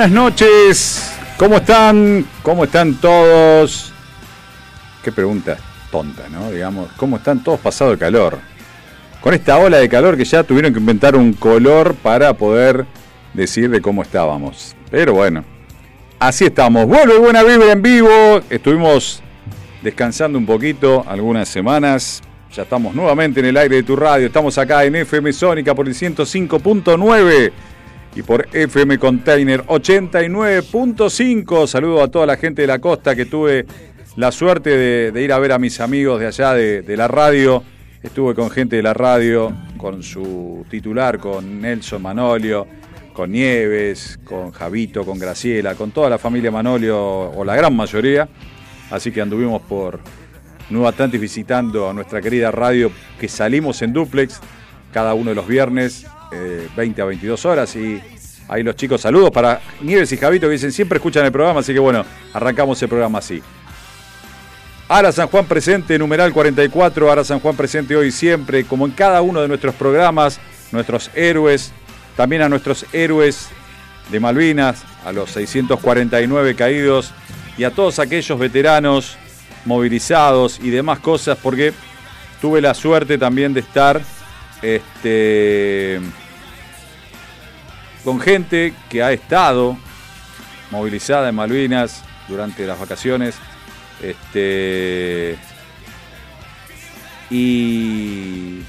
Buenas noches. ¿Cómo están? ¿Cómo están todos? Qué pregunta tonta, ¿no? Digamos, ¿cómo están todos pasados de calor? Con esta ola de calor que ya tuvieron que inventar un color para poder decir de cómo estábamos. Pero bueno, así estamos. Vuelve Buena Vibra en vivo. Estuvimos descansando un poquito algunas semanas. Ya estamos nuevamente en el aire de tu radio. Estamos acá en FM Sónica por el 105.9 y por FM Container 89.5. Saludo a toda la gente de la costa que tuve la suerte de, ir a ver a mis amigos de allá de, de la radio. Estuve con gente de la radio, con su titular, con Nelson Manolio, con Nieves, con Javito, con Graciela, con toda la familia Manolio, o la gran mayoría. Así que anduvimos por Nueva Atlantis visitando a nuestra querida radio que salimos en duplex cada uno de los viernes, eh, 20 a 22 horas. Y ahí los chicos, saludos para Nieves y Javito que dicen siempre escuchan el programa, así que bueno, arrancamos el programa así. Ara San Juan presente, numeral 44, Ara San Juan presente hoy siempre, como en cada uno de nuestros programas, nuestros héroes, también a nuestros héroes de Malvinas, a los 649 caídos y a todos aquellos veteranos movilizados y demás cosas, porque tuve la suerte también de estar este, con gente que ha estado movilizada en Malvinas durante las vacaciones. Este, y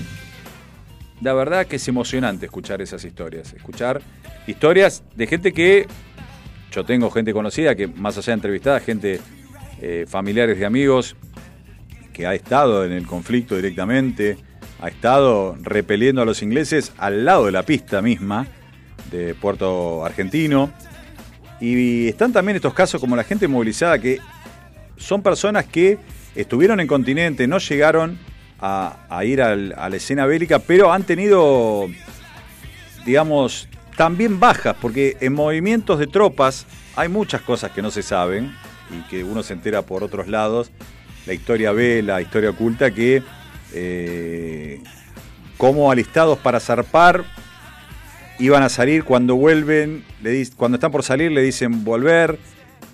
la verdad que es emocionante escuchar esas historias. Escuchar historias de gente que yo tengo gente conocida, que más allá de entrevistada, gente eh, familiares de amigos, que ha estado en el conflicto directamente, ha estado repeliendo a los ingleses al lado de la pista misma de Puerto Argentino. Y están también estos casos como la gente movilizada que son personas que estuvieron en continente, no llegaron a, ir a la escena bélica, pero han tenido, digamos, también bajas, porque en movimientos de tropas hay muchas cosas que no se saben y que uno se entera por otros lados. La historia B, la historia oculta, que eh, como alistados para zarpar iban a salir cuando vuelven, le cuando están por salir le dicen volver,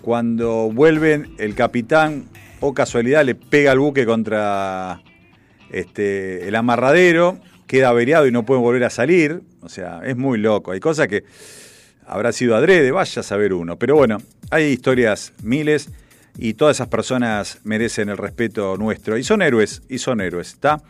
cuando vuelven el capitán o casualidad le pega el buque contra este, el amarradero, queda averiado y no pueden volver a salir, o sea, es muy loco, hay cosas que habrá sido adrede, vaya a saber uno, pero bueno, hay historias miles y todas esas personas merecen el respeto nuestro. Y son héroes, y son héroes, ¿está?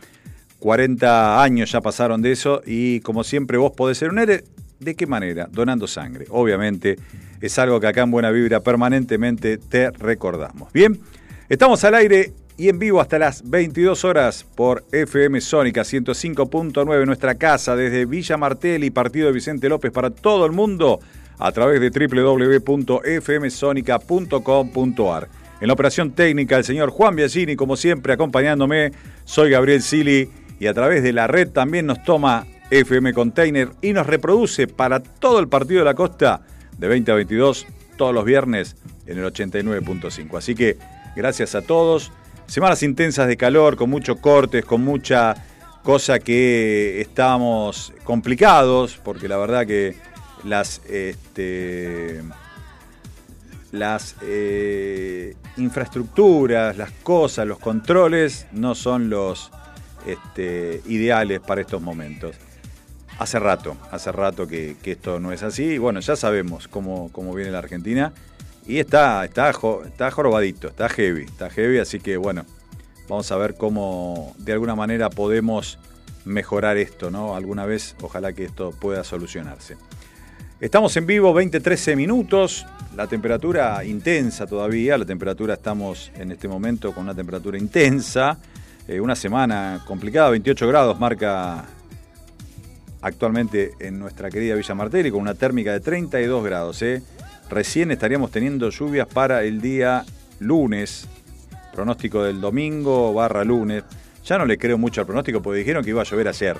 40 años ya pasaron de eso y como siempre vos podés ser un héroe. ¿De qué manera? Donando sangre. Obviamente es algo que acá en Buena Vibra permanentemente te recordamos. Bien, estamos al aire y en vivo hasta las 22 horas por FM Sónica 105.9, nuestra casa desde Villa Martelli, partido de Vicente López para todo el mundo a través de www.fmsonica.com.ar. En la operación técnica, el señor Juan Biagini, como siempre, acompañándome. Soy Gabriel Sili y a través de la red también nos toma FM Container y nos reproduce para todo el partido de la costa de 20 a 22 todos los viernes en el 89.5. Así que gracias a todos. Semanas intensas de calor, con muchos cortes, con mucha cosa que estábamos complicados, porque la verdad que las, este, las eh, infraestructuras, las cosas, los controles no son los este, ideales para estos momentos. Hace rato, hace rato que, esto no es así. Bueno, ya sabemos cómo, cómo viene la Argentina. Y está, está, está jorobadito, está heavy, está heavy, así que bueno, vamos a ver cómo de alguna manera podemos mejorar esto, ¿no? Alguna vez, ojalá que esto pueda solucionarse. Estamos en vivo 20-13 minutos, la temperatura intensa todavía, la temperatura estamos en este momento con una temperatura intensa, eh, una semana complicada, 28 grados marca actualmente en nuestra querida Villa Martelli con una térmica de 32 grados. ¿eh? Recién estaríamos teniendo lluvias para el día lunes, pronóstico del domingo barra lunes. Ya no le creo mucho al pronóstico porque dijeron que iba a llover ayer.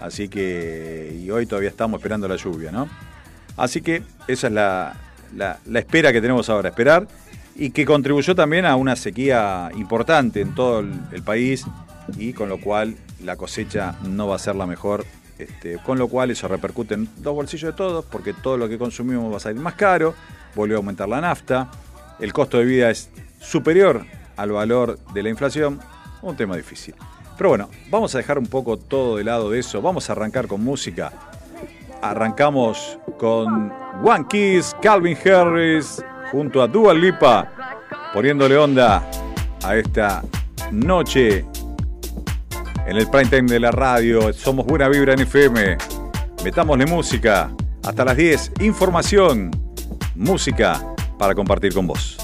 Así que, y hoy todavía estamos esperando la lluvia, ¿no? Así que esa es la, la espera que tenemos ahora, esperar y que contribuyó también a una sequía importante en todo el, país y con lo cual la cosecha no va a ser la mejor, este, con lo cual eso repercute en dos bolsillos de todos, porque todo lo que consumimos va a salir más caro, volvió a aumentar la nafta, el costo de vida es superior al valor de la inflación, un tema difícil. Pero bueno, vamos a dejar un poco todo de lado de eso, vamos a arrancar con música. Arrancamos con One Kiss, Calvin Harris, junto a Dua Lipa, poniéndole onda a esta noche en el prime time de la radio. Somos Buena Vibra en FM. Metámosle música. Hasta las 10, información, música para compartir con vos.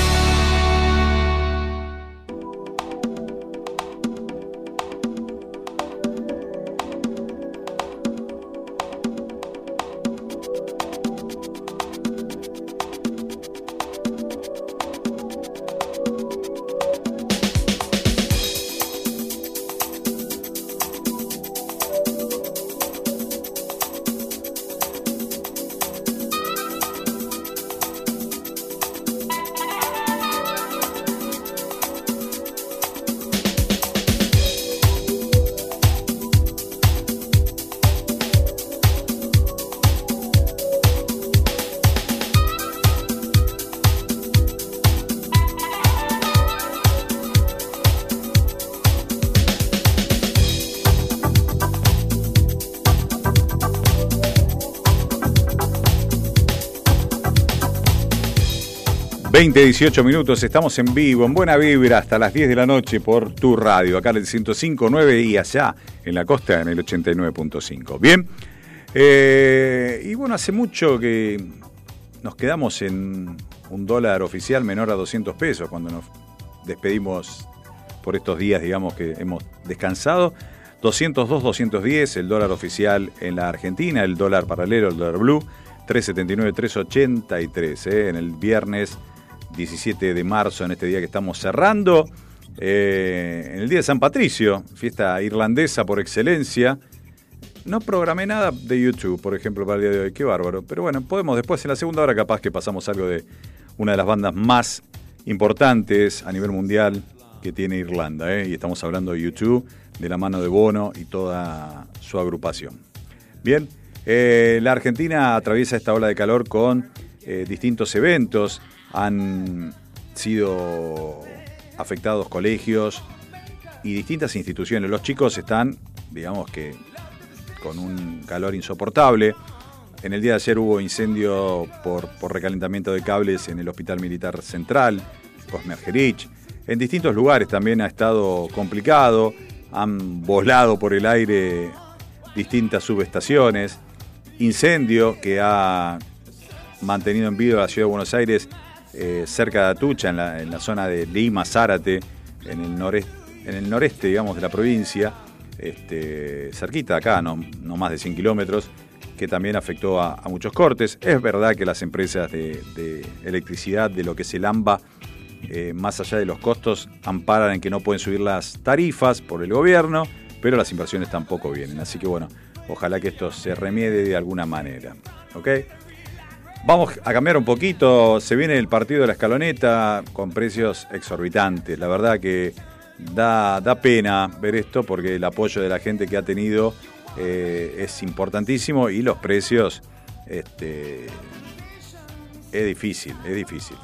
20, 18 minutos, estamos en vivo, en buena vibra, hasta las 10 de la noche por tu radio, acá en el 105.9 y allá en la costa en el 89.5. Bien, eh, y bueno, hace mucho que nos quedamos en un dólar oficial menor a 200 pesos cuando nos despedimos por estos días, digamos, que hemos descansado. 202, 210, el dólar oficial en la Argentina, el dólar paralelo, el dólar blue, 379, 383, eh, en el viernes 17 de marzo, en este día que estamos cerrando. Eh, en el día de San Patricio, fiesta irlandesa por excelencia. No programé nada de YouTube, por ejemplo, para el día de hoy. Qué bárbaro. Pero bueno, podemos después en la segunda hora capaz que pasamos algo de una de las bandas más importantes a nivel mundial que tiene Irlanda. ¿eh? Y estamos hablando de YouTube, de la mano de Bono y toda su agrupación. Bien, eh, la Argentina atraviesa esta ola de calor con distintos eventos han sido afectados colegios y distintas instituciones. Los chicos están, digamos que, con un calor insoportable. En el día de ayer hubo incendio por, recalentamiento de cables en el Hospital Militar Central, Cosmergerich. En distintos lugares también ha estado complicado. Han volado por el aire distintas subestaciones. Incendio que ha mantenido en vivo la ciudad de Buenos Aires eh, cerca de Atucha, en la, zona de Lima, Zárate, en el noreste, digamos, de la provincia, este, cerquita acá, no, más de 100 kilómetros, que también afectó a, muchos cortes. Es verdad que las empresas de, electricidad, de lo que es el AMBA, eh, más allá de los costos, amparan en que no pueden subir las tarifas por el gobierno, pero las inversiones tampoco vienen. Así que bueno, ojalá que esto se remiede de alguna manera. ¿Ok? Vamos a cambiar un poquito. Se viene el partido de la escaloneta con precios exorbitantes. La verdad que da, da pena ver esto porque el apoyo de la gente que ha tenido eh, es importantísimo y los precios este, es difícil, es difícil.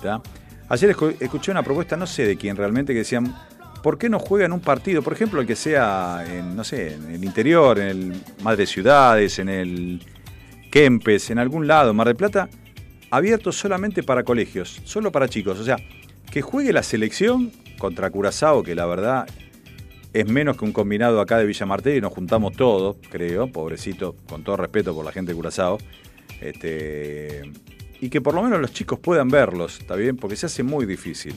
Ayer escuché una propuesta, no sé de quién realmente, que decían, ¿por qué no juegan un partido? Por ejemplo, el que sea en, no sé, en el interior, en el Madre Ciudades, en el Kempes, en algún lado, Mar del Plata abierto solamente para colegios, solo para chicos. O sea, que juegue la selección contra Curazao, que la verdad es menos que un combinado acá de Villa Martel y nos juntamos todos, creo, pobrecito, con todo respeto por la gente de Curazao. Este, y que por lo menos los chicos puedan verlos, ¿está bien? Porque se hace muy difícil.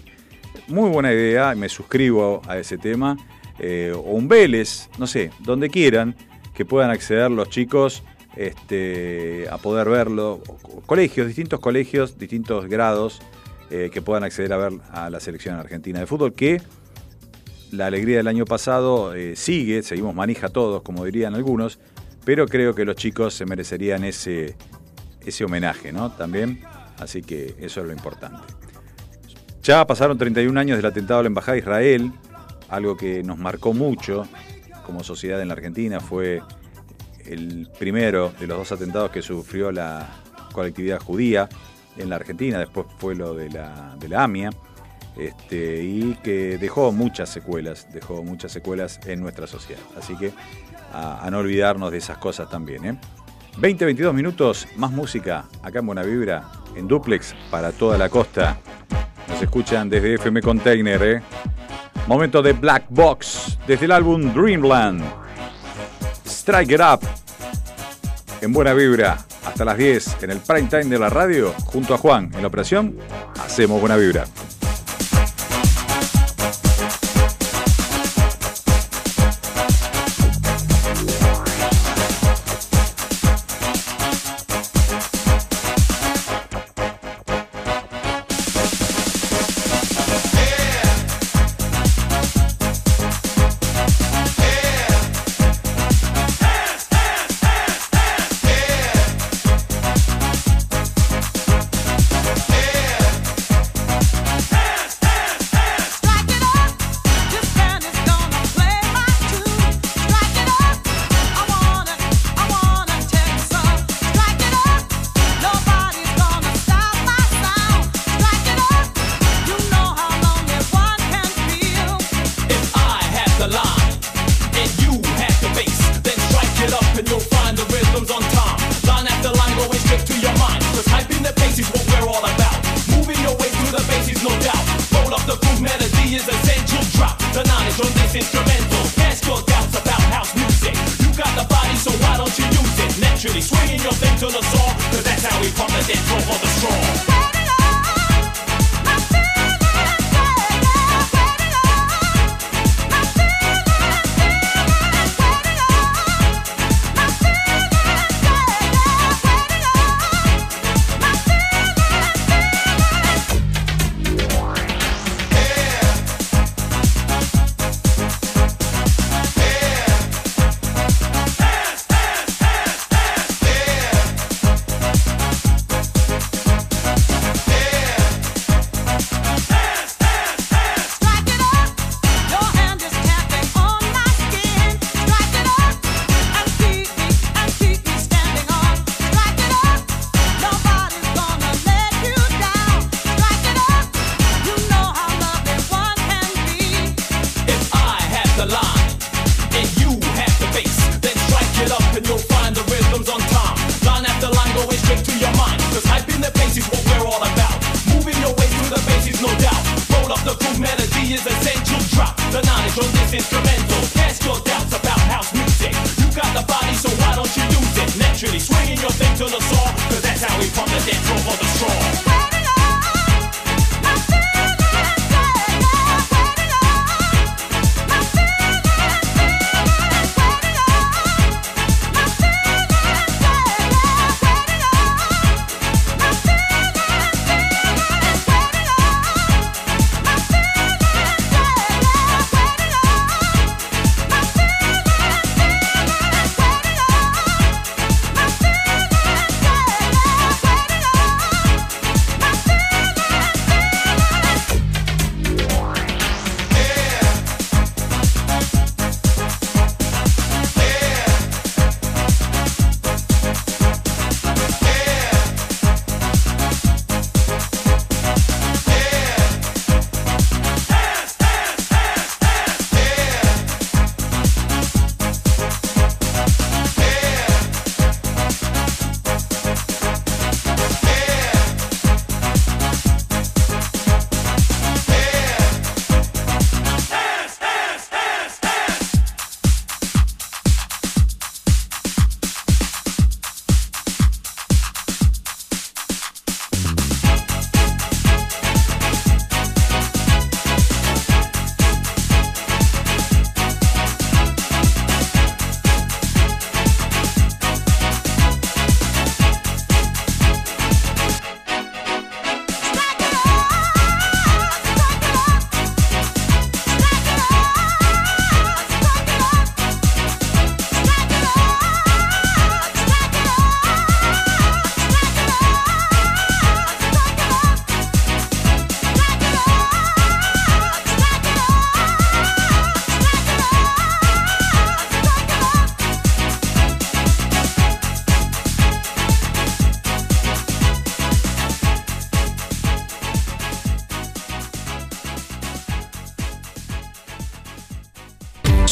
Muy buena idea, me suscribo a ese tema. Eh, o un Vélez, no sé, donde quieran, que puedan acceder los chicos este, a poder verlo. Colegios, distintos colegios, distintos grados eh, que puedan acceder a ver a la selección argentina de fútbol, que la alegría del año pasado eh, sigue, seguimos manija todos, como dirían algunos, pero creo que los chicos se merecerían ese, ese homenaje, ¿no? También, así que eso es lo importante. Ya pasaron 31 años del atentado a la Embajada de Israel, algo que nos marcó mucho como sociedad en la Argentina, fue el primero de los dos atentados que sufrió la colectividad judía en la Argentina, después fue lo de la, de la AMIA, este, y que dejó muchas secuelas, dejó muchas secuelas en nuestra sociedad. Así que a, no olvidarnos de esas cosas también. ¿eh? 20, 22 minutos, más música acá en Buena Vibra, en duplex para toda la costa. Nos escuchan desde FM Container. ¿eh? Momento de Black Box desde el álbum Dreamland. Strike It Up. En buena vibra, hasta las 10 en el prime time de la radio, junto a Juan en la operación, hacemos buena vibra.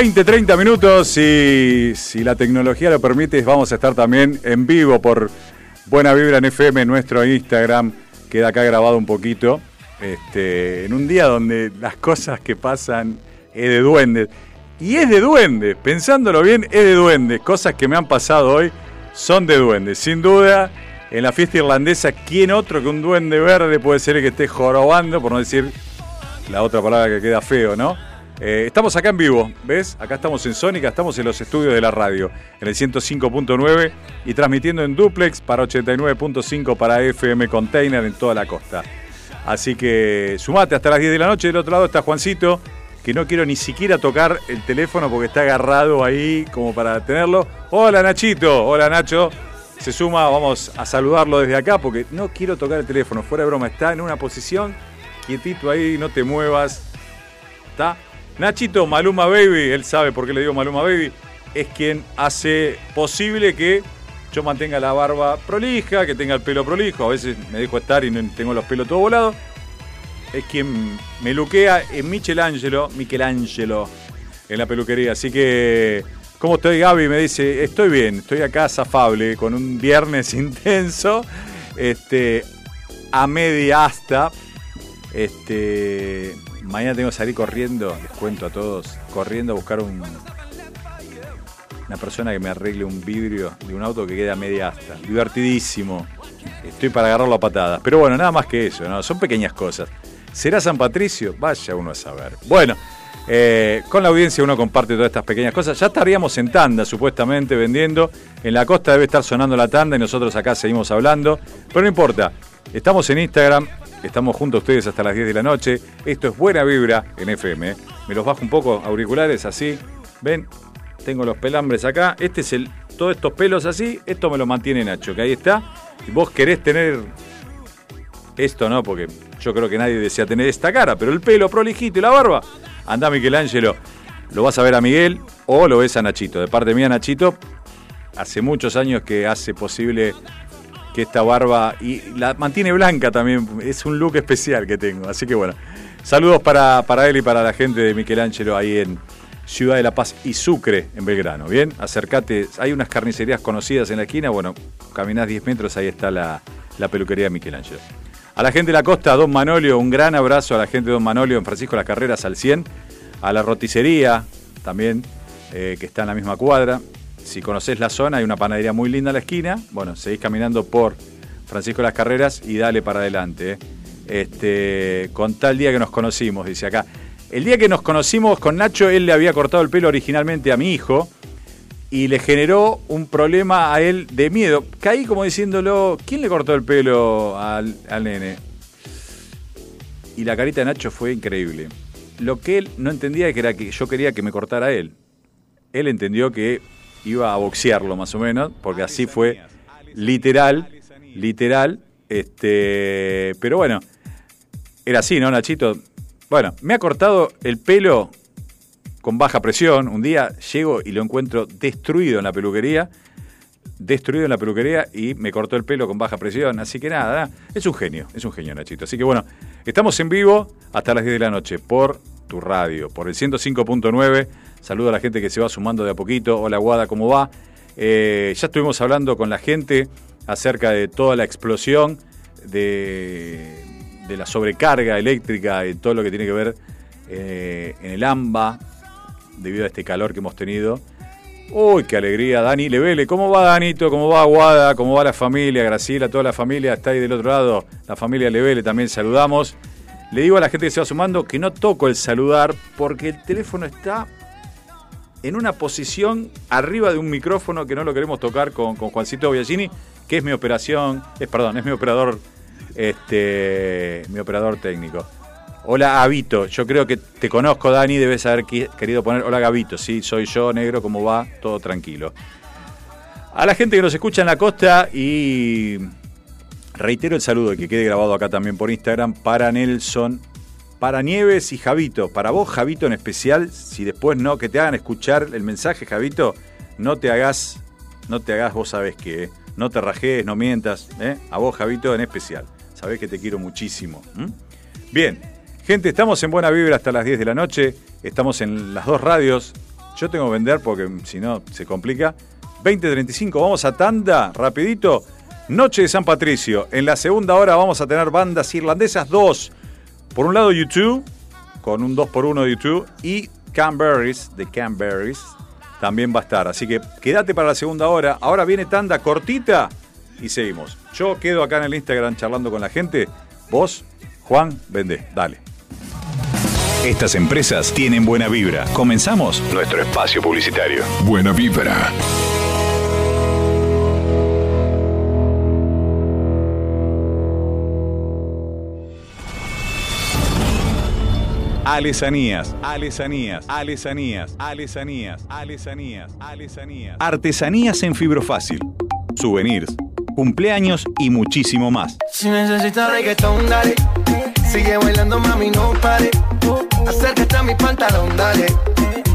20, 30 minutos y si la tecnología lo permite vamos a estar también en vivo por Buena Vibra en FM, nuestro Instagram, queda acá grabado un poquito, este, en un día donde las cosas que pasan es de duendes. Y es de duendes, pensándolo bien, es de duendes. Cosas que me han pasado hoy son de duendes. Sin duda, en la fiesta irlandesa, ¿quién otro que un duende verde puede ser el que esté jorobando, por no decir la otra palabra que queda feo, ¿no? Eh, estamos acá en vivo, ¿ves? Acá estamos en Sónica, estamos en los estudios de la radio, en el 105.9 y transmitiendo en duplex para 89.5 para FM Container en toda la costa. Así que sumate hasta las 10 de la noche. Del otro lado está Juancito, que no quiero ni siquiera tocar el teléfono porque está agarrado ahí como para tenerlo. Hola Nachito, hola Nacho. Se suma, vamos a saludarlo desde acá porque no quiero tocar el teléfono, fuera de broma, está en una posición quietito ahí, no te muevas. ¿Está? Nachito, Maluma Baby, él sabe por qué le digo Maluma Baby, es quien hace posible que yo mantenga la barba prolija, que tenga el pelo prolijo, a veces me dejo estar y tengo los pelos todo volados. Es quien me luquea en Michelangelo, Michelangelo, en la peluquería. Así que, ¿cómo estoy Gaby? Me dice, estoy bien, estoy acá zafable, con un viernes intenso, este, a media hasta, este, mañana tengo que salir corriendo, les cuento a todos, corriendo a buscar un, una persona que me arregle un vidrio de un auto que queda media asta. Divertidísimo. Estoy para agarrarlo a patadas. Pero bueno, nada más que eso, ¿no? Son pequeñas cosas. ¿Será San Patricio? Vaya uno a saber. Bueno, eh, con la audiencia uno comparte todas estas pequeñas cosas. Ya estaríamos en tanda, supuestamente, vendiendo. En la costa debe estar sonando la tanda y nosotros acá seguimos hablando. Pero no importa. Estamos en Instagram, Estamos junto a ustedes hasta las 10 de la noche. Esto es Buena Vibra en FM. Me los bajo un poco, auriculares así. ¿Ven? Tengo los pelambres acá. Este es el. Todos estos pelos así. Esto me lo mantiene Nacho, que ahí está. Y vos querés tener. Esto no, porque yo creo que nadie desea tener esta cara, pero el pelo prolijito y la barba. Anda, Michelangelo. Lo vas a ver a Miguel o lo ves a Nachito. De parte mía, Nachito, hace muchos años que hace posible que esta barba y la mantiene blanca también. Es un look especial que tengo. Así que bueno, saludos para, para él y para la gente de Michelangelo ahí en Ciudad de La Paz y Sucre, en Belgrano. Bien, acércate. Hay unas carnicerías conocidas en la esquina. Bueno, caminás 10 metros, ahí está la, la peluquería de Michelangelo. A la gente de la costa, Don Manolio, un gran abrazo a la gente de Don Manolio en Francisco Las Carreras al 100. A la roticería también, eh, que está en la misma cuadra si conocés la zona, hay una panadería muy linda en la esquina. Bueno, seguís caminando por Francisco las Carreras y dale para adelante. ¿eh? Este, con tal día que nos conocimos, dice acá. El día que nos conocimos con Nacho, él le había cortado el pelo originalmente a mi hijo y le generó un problema a él de miedo. Caí como diciéndolo, ¿quién le cortó el pelo al, al nene? Y la carita de Nacho fue increíble. Lo que él no entendía era que yo quería que me cortara él. Él entendió que iba a boxearlo más o menos, porque así fue literal, literal, este, pero bueno, era así, ¿no, Nachito? Bueno, me ha cortado el pelo con baja presión, un día llego y lo encuentro destruido en la peluquería, destruido en la peluquería y me cortó el pelo con baja presión, así que nada, es un genio, es un genio Nachito. Así que bueno, estamos en vivo hasta las 10 de la noche por tu radio, por el 105.9 Saludo a la gente que se va sumando de a poquito. Hola Guada, ¿cómo va? Eh, ya estuvimos hablando con la gente acerca de toda la explosión de, la sobrecarga eléctrica y todo lo que tiene que ver eh, en el AMBA debido a este calor que hemos tenido. Uy, qué alegría, Dani Levele. ¿Cómo va Danito? ¿Cómo va Guada? ¿Cómo va la familia? Graciela, toda la familia está ahí del otro lado. La familia Levele también saludamos. Le digo a la gente que se va sumando que no toco el saludar porque el teléfono está en una posición arriba de un micrófono que no lo queremos tocar con, Juancito Biagini, que es mi operación, es perdón, es mi operador, este, mi operador técnico. Hola Gavito, yo creo que te conozco Dani, debes haber querido poner hola Gavito, sí, soy yo, negro, ¿cómo va? Todo tranquilo. A la gente que nos escucha en la costa y reitero el saludo que quede grabado acá también por Instagram para Nelson para Nieves y Javito. Para vos, Javito, en especial, si después no, que te hagan escuchar el mensaje, Javito, no te hagas, no te hagas, vos sabés que, ¿eh? no te rajees, no mientas, ¿eh? a vos, Javito, en especial. Sabés que te quiero muchísimo. Bien, gente, estamos en Buena Vibra hasta las 10 de la noche, estamos en las dos radios, Yo tengo que vender porque si no se complica. 20.35, vamos a tanda, rapidito. Noche de San Patricio. En la segunda hora vamos a tener bandas irlandesas, dos. Por un lado YouTube, con un 2x1 de YouTube, y Canberries, de Canberries, también va a estar. Así que quédate para la segunda hora. Ahora viene tanda cortita y seguimos. Yo quedo acá en el Instagram charlando con la gente. Vos, Juan, vende, dale. Estas empresas tienen buena vibra. Comenzamos nuestro espacio publicitario. Buena vibra. Alesanías, alesanías, alesanías, alesanías, alesanías, alesanías. Artesanías en fibro fácil. Souvenirs, cumpleaños y muchísimo más. Si necesitas reggaetón, dale. Sigue bailando, mami, no pare. Acércate a mi pantalón, dale.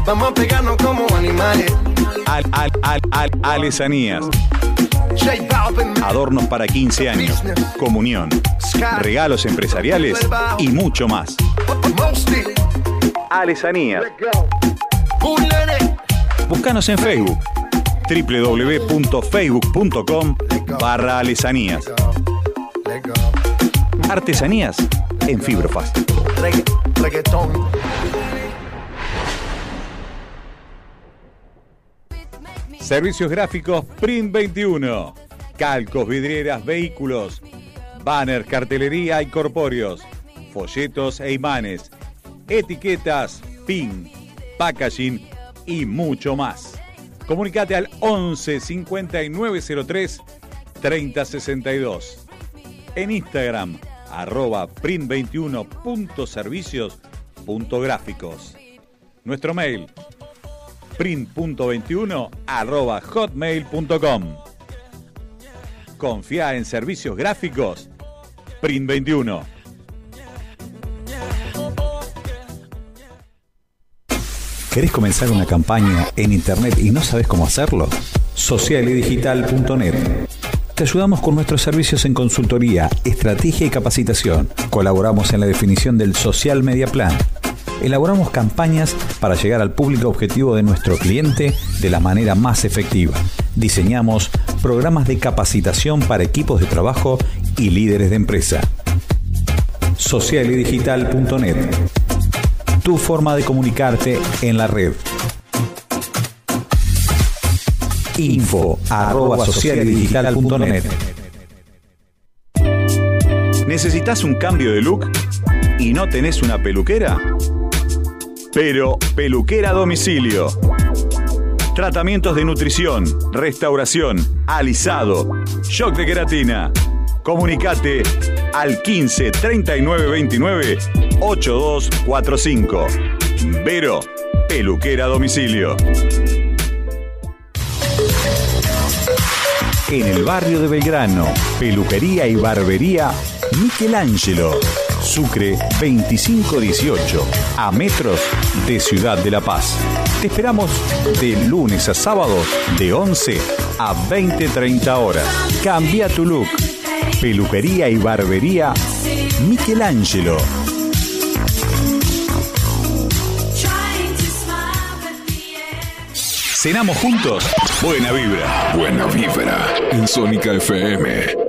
Vamos a pegarnos como animales. Al, al, al, al, alesanías. Adornos para 15 años, comunión, regalos empresariales y mucho más. Bulere. Búscanos en Facebook www.facebook.com barra alesanías. Artesanías en fibrofast. Servicios gráficos Print 21. Calcos, vidrieras, vehículos. Banner, cartelería y corpóreos. Folletos e imanes etiquetas, PIN, packaging y mucho más. Comunicate al 11 5903 3062. En Instagram, arroba print21.servicios.gráficos. Nuestro mail, print.21 arroba hotmail.com. Confía en servicios gráficos, print21. ¿Querés comenzar una campaña en internet y no sabes cómo hacerlo? Socialidigital.net. Te ayudamos con nuestros servicios en consultoría, estrategia y capacitación. Colaboramos en la definición del Social Media Plan. Elaboramos campañas para llegar al público objetivo de nuestro cliente de la manera más efectiva. Diseñamos programas de capacitación para equipos de trabajo y líderes de empresa. Socialidigital.net tu forma de comunicarte en la red. Info arroba socialdigital.net ¿Necesitas un cambio de look y no tenés una peluquera? Pero peluquera a domicilio. Tratamientos de nutrición, restauración, alisado, shock de queratina. Comunicate al 15 39 29 8245. Vero, peluquera domicilio. En el barrio de Belgrano, peluquería y barbería Michelangelo. Sucre 2518, a metros de Ciudad de La Paz. Te esperamos de lunes a sábado de 11 a 20-30 horas. Cambia tu look. Peluquería y barbería Michelangelo. Cenamos juntos. Buena vibra. Buena vibra. En Sónica FM.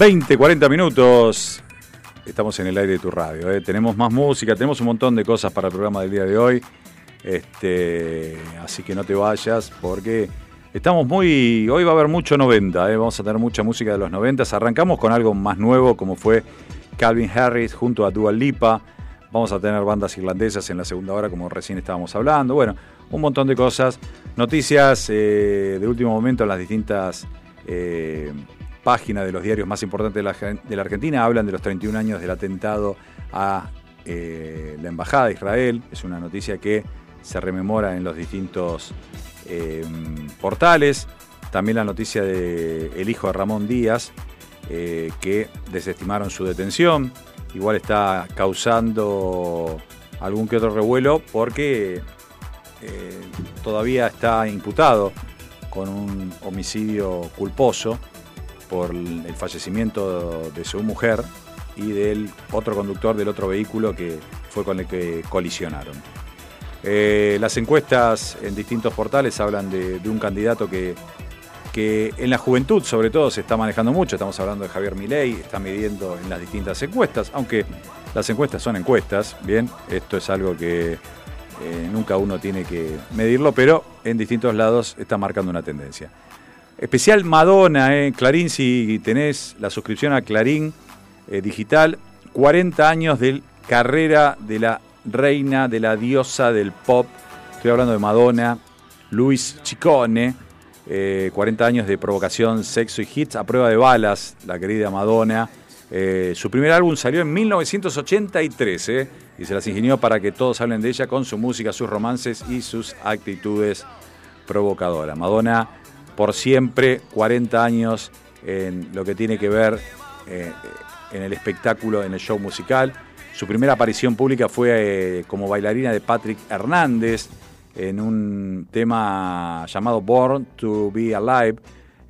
20, 40 minutos. Estamos en el aire de tu radio. ¿eh? Tenemos más música, tenemos un montón de cosas para el programa del día de hoy. Este, así que no te vayas porque estamos muy. Hoy va a haber mucho 90, ¿eh? vamos a tener mucha música de los 90. Arrancamos con algo más nuevo como fue Calvin Harris junto a Dua Lipa. Vamos a tener bandas irlandesas en la segunda hora, como recién estábamos hablando. Bueno, un montón de cosas. Noticias eh, de último momento en las distintas eh, páginas de los diarios más importantes de la, Argentina. Hablan de los 31 años del atentado a eh, la Embajada de Israel. Es una noticia que se rememora en los distintos eh, portales. También la noticia del el hijo de Ramón Díaz, eh, que desestimaron su detención. Igual está causando algún que otro revuelo porque todavía está imputado con un homicidio culposo por el fallecimiento de su mujer y del otro conductor del otro vehículo que fue con el que colisionaron. Eh, las encuestas en distintos portales hablan de, un candidato que, que, en la juventud sobre todo se está manejando mucho, estamos hablando de Javier Milei, está midiendo en las distintas encuestas, aunque las encuestas son encuestas, bien, esto es algo que eh, nunca uno tiene que medirlo, pero en distintos lados está marcando una tendencia. Especial Madonna, eh. Clarín, si tenés la suscripción a Clarín eh, Digital, 40 años de carrera de la reina, de la diosa del pop. Estoy hablando de Madonna, Luis Chicone, 40 años de provocación, sexo y hits a prueba de balas, la querida Madonna. su primer álbum salió en 1983 y se las ingenió para que todos hablen de ella con su música, sus romances y sus actitudes provocadoras. Madonna, por siempre, 40 años en lo que tiene que ver eh, en el espectáculo, en el show musical. Su primera aparición pública fue eh, como bailarina de Patrick Hernández en un tema llamado Born to Be Alive.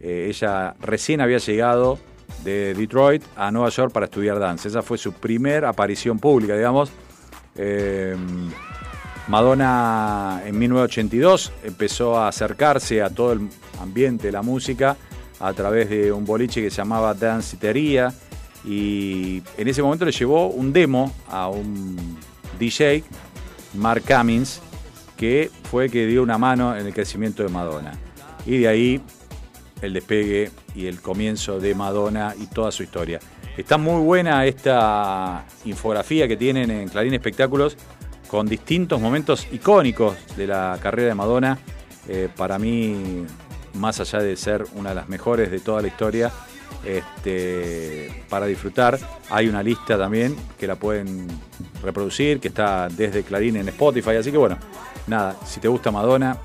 Eh, ella recién había llegado de Detroit a Nueva York para estudiar danza. Esa fue su primera aparición pública, digamos. Madonna en 1982 empezó a acercarse a todo el ambiente de la música a través de un boliche que se llamaba Dancitería y en ese momento le llevó un demo a un DJ, Mark Cummins, que fue el que dio una mano en el crecimiento de Madonna. Y de ahí el despegue y el comienzo de Madonna y toda su historia. Está muy buena esta infografía que tienen en Clarín Espectáculos con distintos momentos icónicos de la carrera de Madonna. Eh, para mí, más allá de ser una de las mejores de toda la historia, este, para disfrutar, hay una lista también que la pueden reproducir, que está desde Clarín en Spotify. Así que bueno, nada, si te gusta Madonna,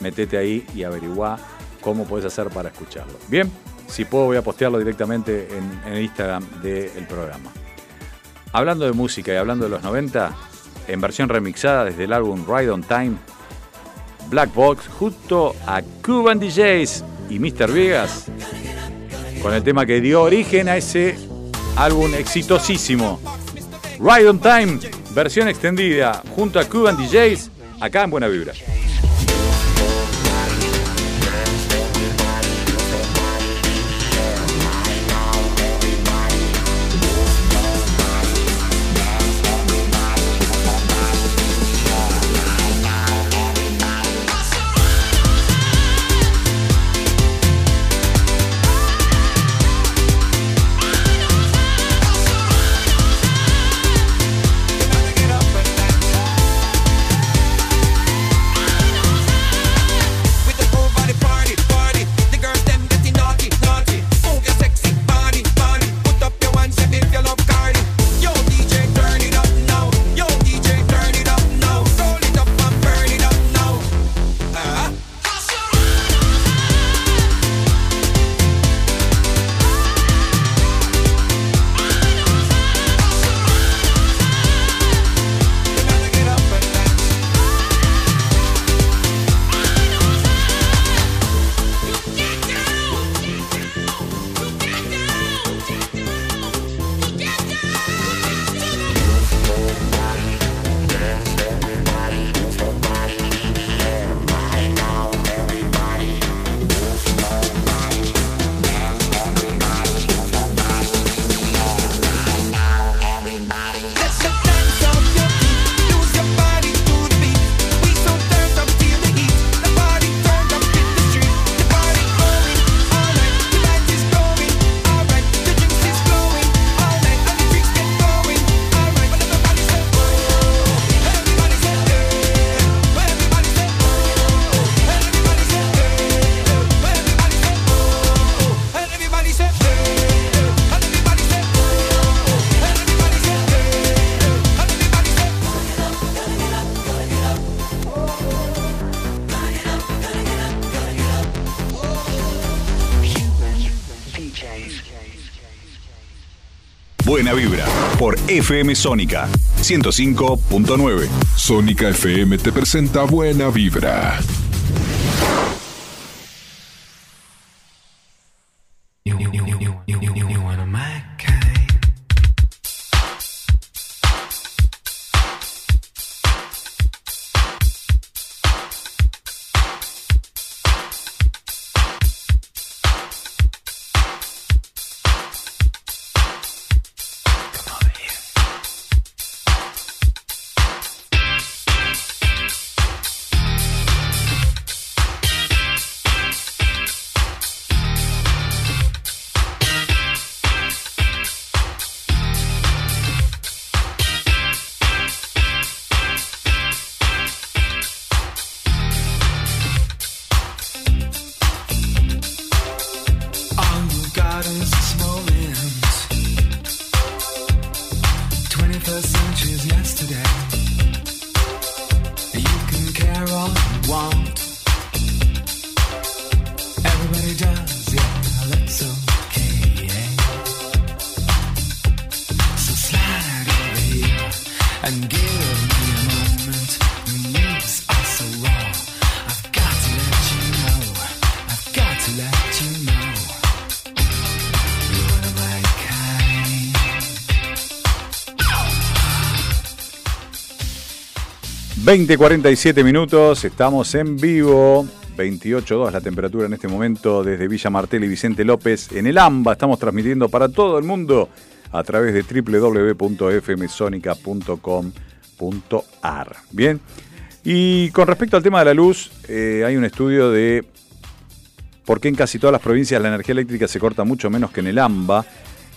metete ahí y averigua cómo puedes hacer para escucharlo. Bien. Si puedo, voy a postearlo directamente en, el Instagram del programa. Hablando de música y hablando de los 90, en versión remixada desde el álbum Ride on Time, Black Box junto a Cuban DJs y Mr. Vegas, con el tema que dio origen a ese álbum exitosísimo. Ride on Time, versión extendida, junto a Cuban DJs, acá en Buena Vibra. FM Sónica 105.9. Sónica FM te presenta Buena Vibra. ...20.47 minutos, estamos en vivo... 28.2 la temperatura en este momento desde Villa Martel y Vicente López en el AMBA. Estamos transmitiendo para todo el mundo a través de www.fmsonica.com.ar. Bien, y con respecto al tema de la luz, eh, hay un estudio de por qué en casi todas las provincias la energía eléctrica se corta mucho menos que en el AMBA.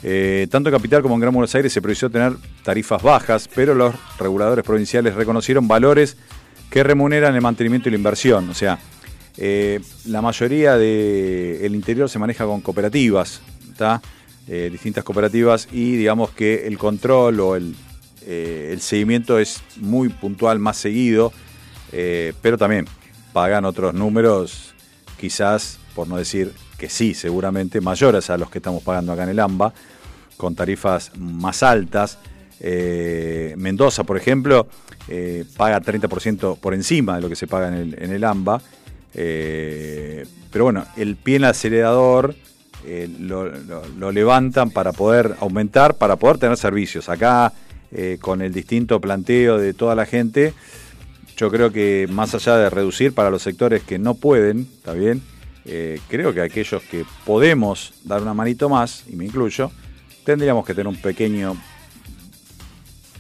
Eh, tanto en Capital como en Gran Buenos Aires se previsió tener tarifas bajas, pero los reguladores provinciales reconocieron valores que remuneran el mantenimiento y la inversión. O sea, eh, la mayoría del interior se maneja con cooperativas, eh, distintas cooperativas, y digamos que el control o el, eh, el seguimiento es muy puntual, más seguido, pero también pagan otros números, quizás, por no decir que sí, seguramente, mayores a los que estamos pagando acá en el AMBA, con tarifas más altas. Mendoza, por ejemplo, paga 30% por encima de lo que se paga en el, AMBA. Eh, pero bueno, el pie en el acelerador eh, lo, levantan para poder aumentar, para poder tener servicios. Acá, eh, con el distinto planteo de toda la gente, yo creo que más allá de reducir para los sectores que no pueden, ¿está bien? creo que aquellos que podemos dar una manito más, y me incluyo, tendríamos que tener un pequeño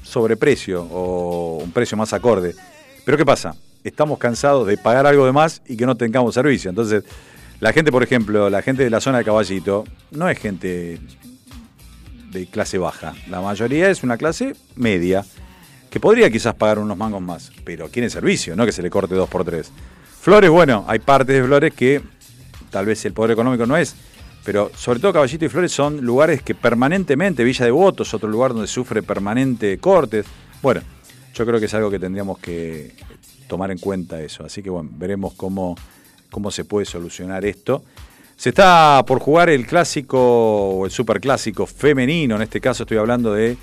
sobreprecio o un precio más acorde. Pero ¿qué pasa? estamos cansados de pagar algo de más y que no tengamos servicio. Entonces, la gente, por ejemplo, la gente de la zona de Caballito, no es gente de clase baja. La mayoría es una clase media, que podría quizás pagar unos mangos más, pero quiere servicio, no que se le corte dos por tres. Flores, bueno, hay partes de Flores que tal vez el poder económico no es, pero sobre todo Caballito y Flores son lugares que permanentemente, Villa de Votos, otro lugar donde sufre permanente cortes. Bueno, yo creo que es algo que tendríamos que tomar en cuenta eso. Así que bueno, veremos cómo, cómo se puede solucionar esto. Se está por jugar el clásico o el superclásico femenino, en este caso estoy hablando de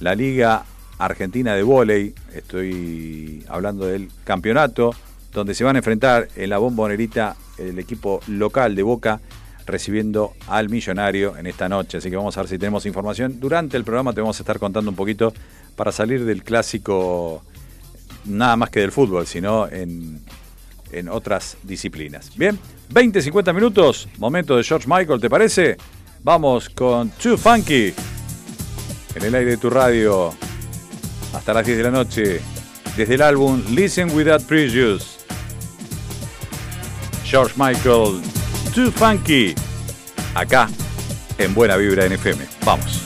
la Liga Argentina de Voley, estoy hablando del campeonato, donde se van a enfrentar en la bombonerita el equipo local de Boca recibiendo al millonario en esta noche. Así que vamos a ver si tenemos información. Durante el programa te vamos a estar contando un poquito para salir del clásico nada más que del fútbol, sino en, en otras disciplinas. Bien, 20, 50 minutos, momento de George Michael, ¿te parece? Vamos con Too Funky en el aire de tu radio hasta las 10 de la noche desde el álbum Listen Without Prejudice. George Michael, Too Funky, acá en Buena Vibra NFM. Vamos.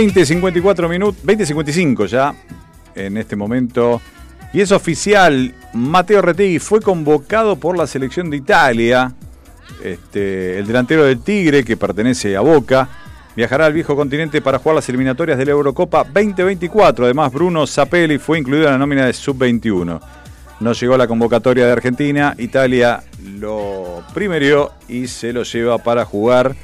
20.54 minutos, 20.55 ya en este momento. Y es oficial, Mateo Retegui fue convocado por la selección de Italia. Este, el delantero del Tigre, que pertenece a Boca, viajará al viejo continente para jugar las eliminatorias de la Eurocopa 2024. Además, Bruno Zapelli fue incluido en la nómina de Sub-21. No llegó a la convocatoria de Argentina, Italia lo primerió y se lo lleva para jugar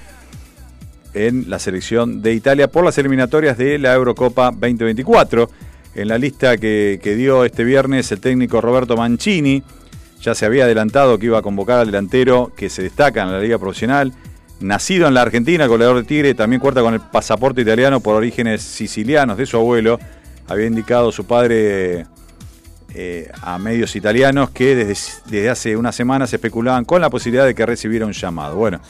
en la selección de Italia por las eliminatorias de la Eurocopa 2024. En la lista que, dio este viernes el técnico Roberto Mancini, ya se había adelantado que iba a convocar al delantero que se destaca en la liga profesional, nacido en la Argentina, goleador de Tigre, también cuenta con el pasaporte italiano por orígenes sicilianos de su abuelo. Había indicado su padre eh, a medios italianos que desde, desde hace unas semanas especulaban con la posibilidad de que recibiera un llamado. Bueno,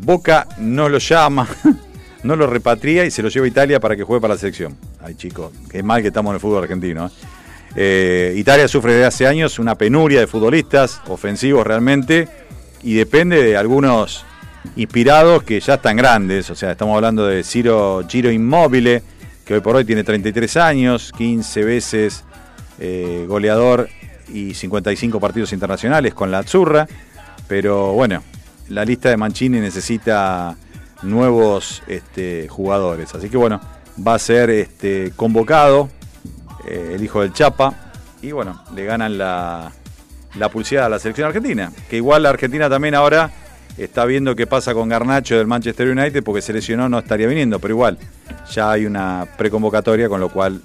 Boca no lo llama, no lo repatria y se lo lleva a Italia para que juegue para la selección. Ay, chicos, qué mal que estamos en el fútbol argentino. ¿eh? Eh, Italia sufre desde hace años una penuria de futbolistas ofensivos realmente y depende de algunos inspirados que ya están grandes. O sea, estamos hablando de Ciro Giro Immobile, que hoy por hoy tiene 33 años, 15 veces eh, goleador y 55 partidos internacionales con la Azzurra. Pero bueno, la lista de Mancini necesita nuevos este, jugadores. Así que bueno, va a ser este, convocado eh, el hijo del Chapa y bueno, le ganan la, la a la selección argentina. Que igual la Argentina también ahora está viendo qué pasa con Garnacho del Manchester United porque se lesionó, no estaría viniendo, pero igual ya hay una preconvocatoria con lo cual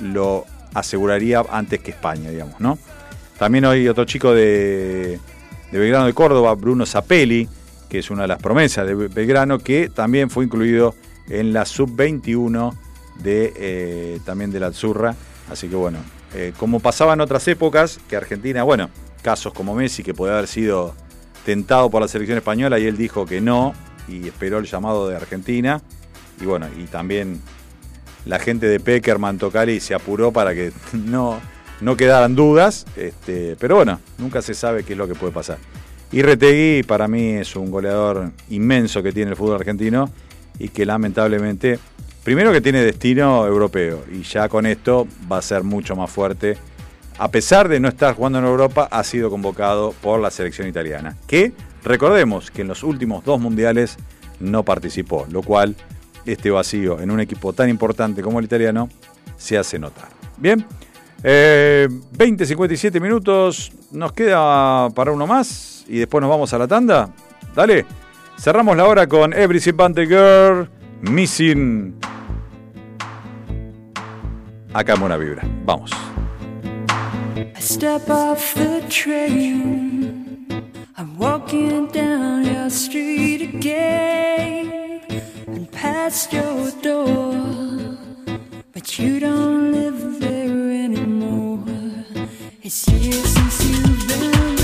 lo aseguraría antes que España, digamos, ¿no? También hay otro chico de de Belgrano de Córdoba, Bruno Zapelli, que es una de las promesas de Belgrano, que también fue incluido en la sub-21 de, eh, también de la Azurra. Así que bueno, eh, como pasaba en otras épocas, que Argentina, bueno, casos como Messi, que puede haber sido tentado por la selección española y él dijo que no y esperó el llamado de Argentina. Y bueno, y también la gente de Peckerman Tocali se apuró para que no, no quedaran dudas, este, pero bueno, nunca se sabe qué es lo que puede pasar. Y Retegui para mí es un goleador inmenso que tiene el fútbol argentino y que lamentablemente, primero que tiene destino europeo y ya con esto va a ser mucho más fuerte. A pesar de no estar jugando en Europa, ha sido convocado por la selección italiana, que recordemos que en los últimos dos mundiales no participó, lo cual este vacío en un equipo tan importante como el italiano se hace notar. Bien, eh, 20, 57 minutos. Nos queda para uno más y después nos vamos a la tanda. Dale. Cerramos la hora con Every the Girl, Missing. Acá en Vibra. Vamos. I step off the train. I'm walking down your street again and past your door. But you don't live there anymore. It's years since you've been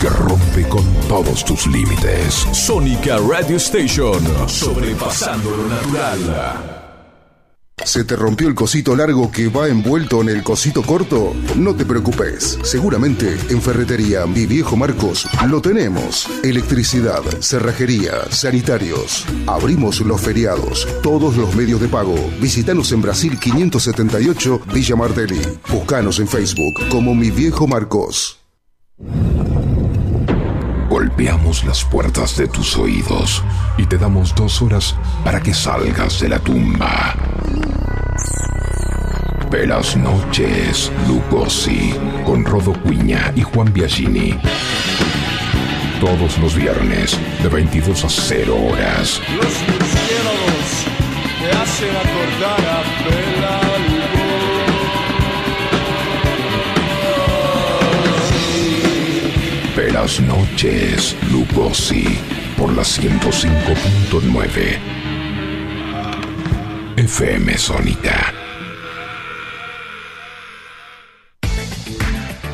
que rompe con todos tus límites. Sónica Radio Station. Sobrepasando lo natural. ¿Se te rompió el cosito largo que va envuelto en el cosito corto? No te preocupes, seguramente en Ferretería Mi Viejo Marcos lo tenemos. Electricidad, cerrajería, sanitarios. Abrimos los feriados, todos los medios de pago. Visítanos en Brasil 578 Villa Martelli. Buscanos en Facebook como Mi Viejo Marcos. Golpeamos las puertas de tus oídos y te damos dos horas para que salgas de la tumba. Velas noches, Lugosi, con Rodo Cuña y Juan Biagini. Todos los viernes, de 22 a 0 horas. Los murciélagos te hacen acordar a Bela Velas noches, Lugosi, por la 105.9. FM Sónica.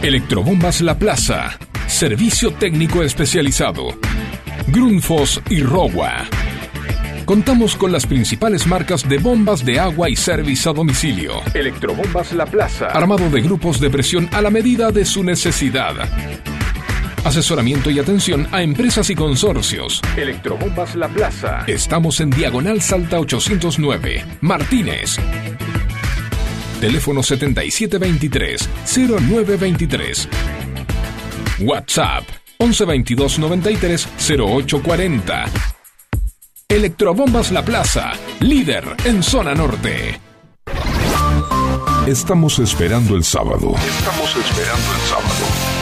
Electrobombas La Plaza. Servicio técnico especializado. Grundfos y Rowa. Contamos con las principales marcas de bombas de agua y servicio a domicilio. Electrobombas La Plaza. Armado de grupos de presión a la medida de su necesidad. Asesoramiento y atención a empresas y consorcios. Electrobombas La Plaza. Estamos en Diagonal Salta 809. Martínez. Teléfono 7723-0923. WhatsApp 1122 93 0840. Electrobombas La Plaza, líder en zona norte. Estamos esperando el sábado. Estamos esperando el sábado.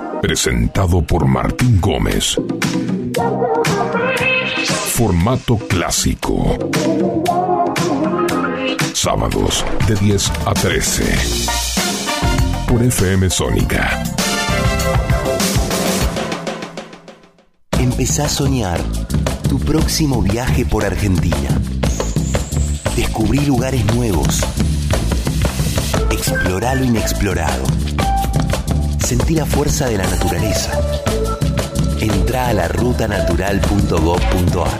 Presentado por Martín Gómez. Formato clásico. Sábados de 10 a 13. Por FM Sónica. Empezá a soñar tu próximo viaje por Argentina. Descubrí lugares nuevos. Explorá lo inexplorado. Sentí la fuerza de la naturaleza. Entrá a la rutanatural.gov.ar.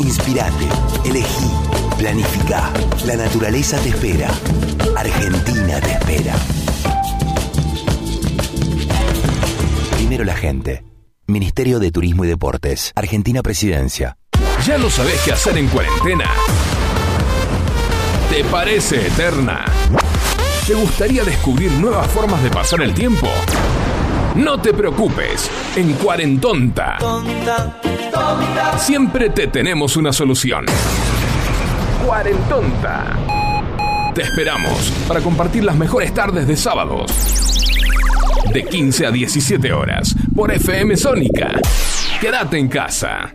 Inspirate, elegí, Planifica. La naturaleza te espera. Argentina te espera. Primero la gente. Ministerio de Turismo y Deportes. Argentina Presidencia. ¿Ya no sabés qué hacer en cuarentena? ¿Te parece eterna? ¿Te gustaría descubrir nuevas formas de pasar el tiempo? No te preocupes, en Cuarentonta siempre te tenemos una solución. Cuarentonta. Te esperamos para compartir las mejores tardes de sábados. De 15 a 17 horas por FM Sónica. Quédate en casa.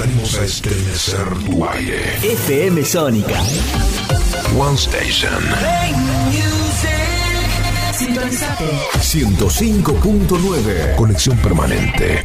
Salimos a estremecer tu aire. FM Sónica. One Station. Sintonizate. 105.9. Conexión permanente.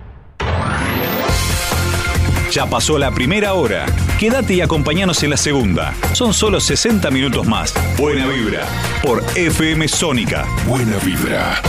Ya pasó la primera hora. Quédate y acompañanos en la segunda. Son solo 60 minutos más. Buena vibra. Por FM Sónica. Buena vibra.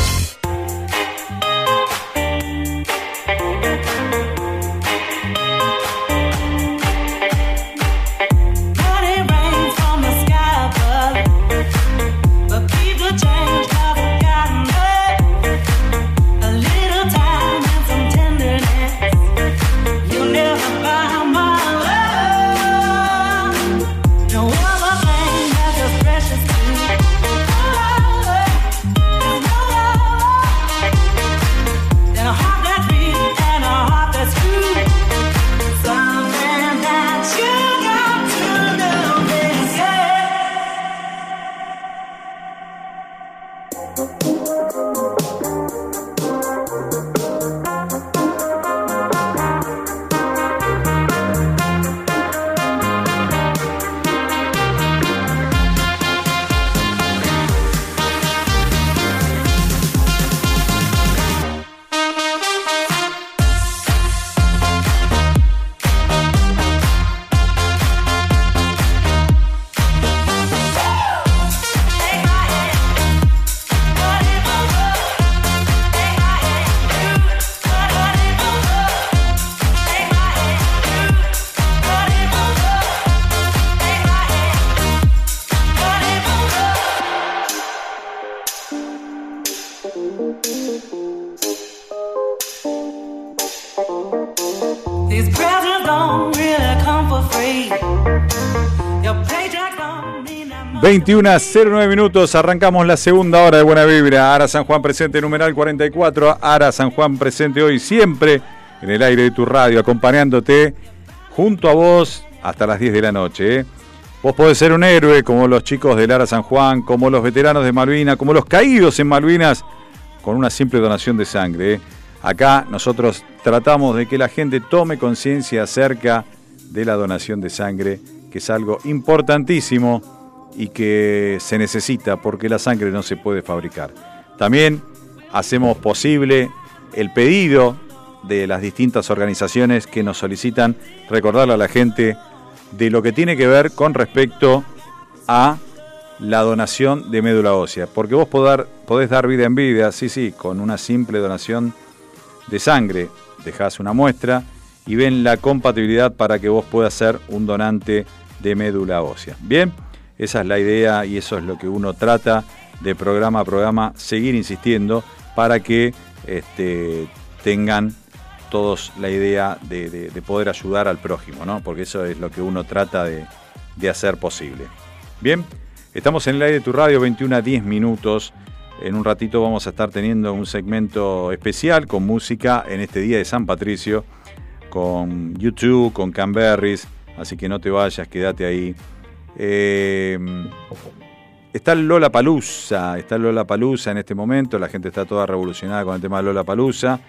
21.09 minutos, arrancamos la segunda hora de Buena Vibra. Ara San Juan presente, numeral 44. Ara San Juan presente hoy, siempre en el aire de tu radio, acompañándote junto a vos hasta las 10 de la noche. ¿eh? Vos podés ser un héroe, como los chicos del Ara San Juan, como los veteranos de Malvinas, como los caídos en Malvinas, con una simple donación de sangre. ¿eh? Acá nosotros tratamos de que la gente tome conciencia acerca de la donación de sangre, que es algo importantísimo y que se necesita porque la sangre no se puede fabricar. También hacemos posible el pedido de las distintas organizaciones que nos solicitan recordarle a la gente de lo que tiene que ver con respecto a la donación de médula ósea. Porque vos podés dar vida en vida, sí, sí, con una simple donación de sangre. Dejás una muestra y ven la compatibilidad para que vos puedas ser un donante de médula ósea. Bien, esa es la idea y eso es lo que uno trata de programa a programa, seguir insistiendo para que este, tengan todos la idea de, de- de poder ayudar al prójimo, ¿no? Porque eso es lo que uno trata de, de hacer posible. Bien, estamos en el aire de tu radio, 21 a 10 minutos. En un ratito vamos a estar teniendo un segmento especial con música en este día de San Patricio, con YouTube, con Canberries, así que no te vayas, quédate ahí. Eh, está Lola Palusa, está Lola Palusa en este momento, la gente está toda revolucionada con el tema de Lola Palusa.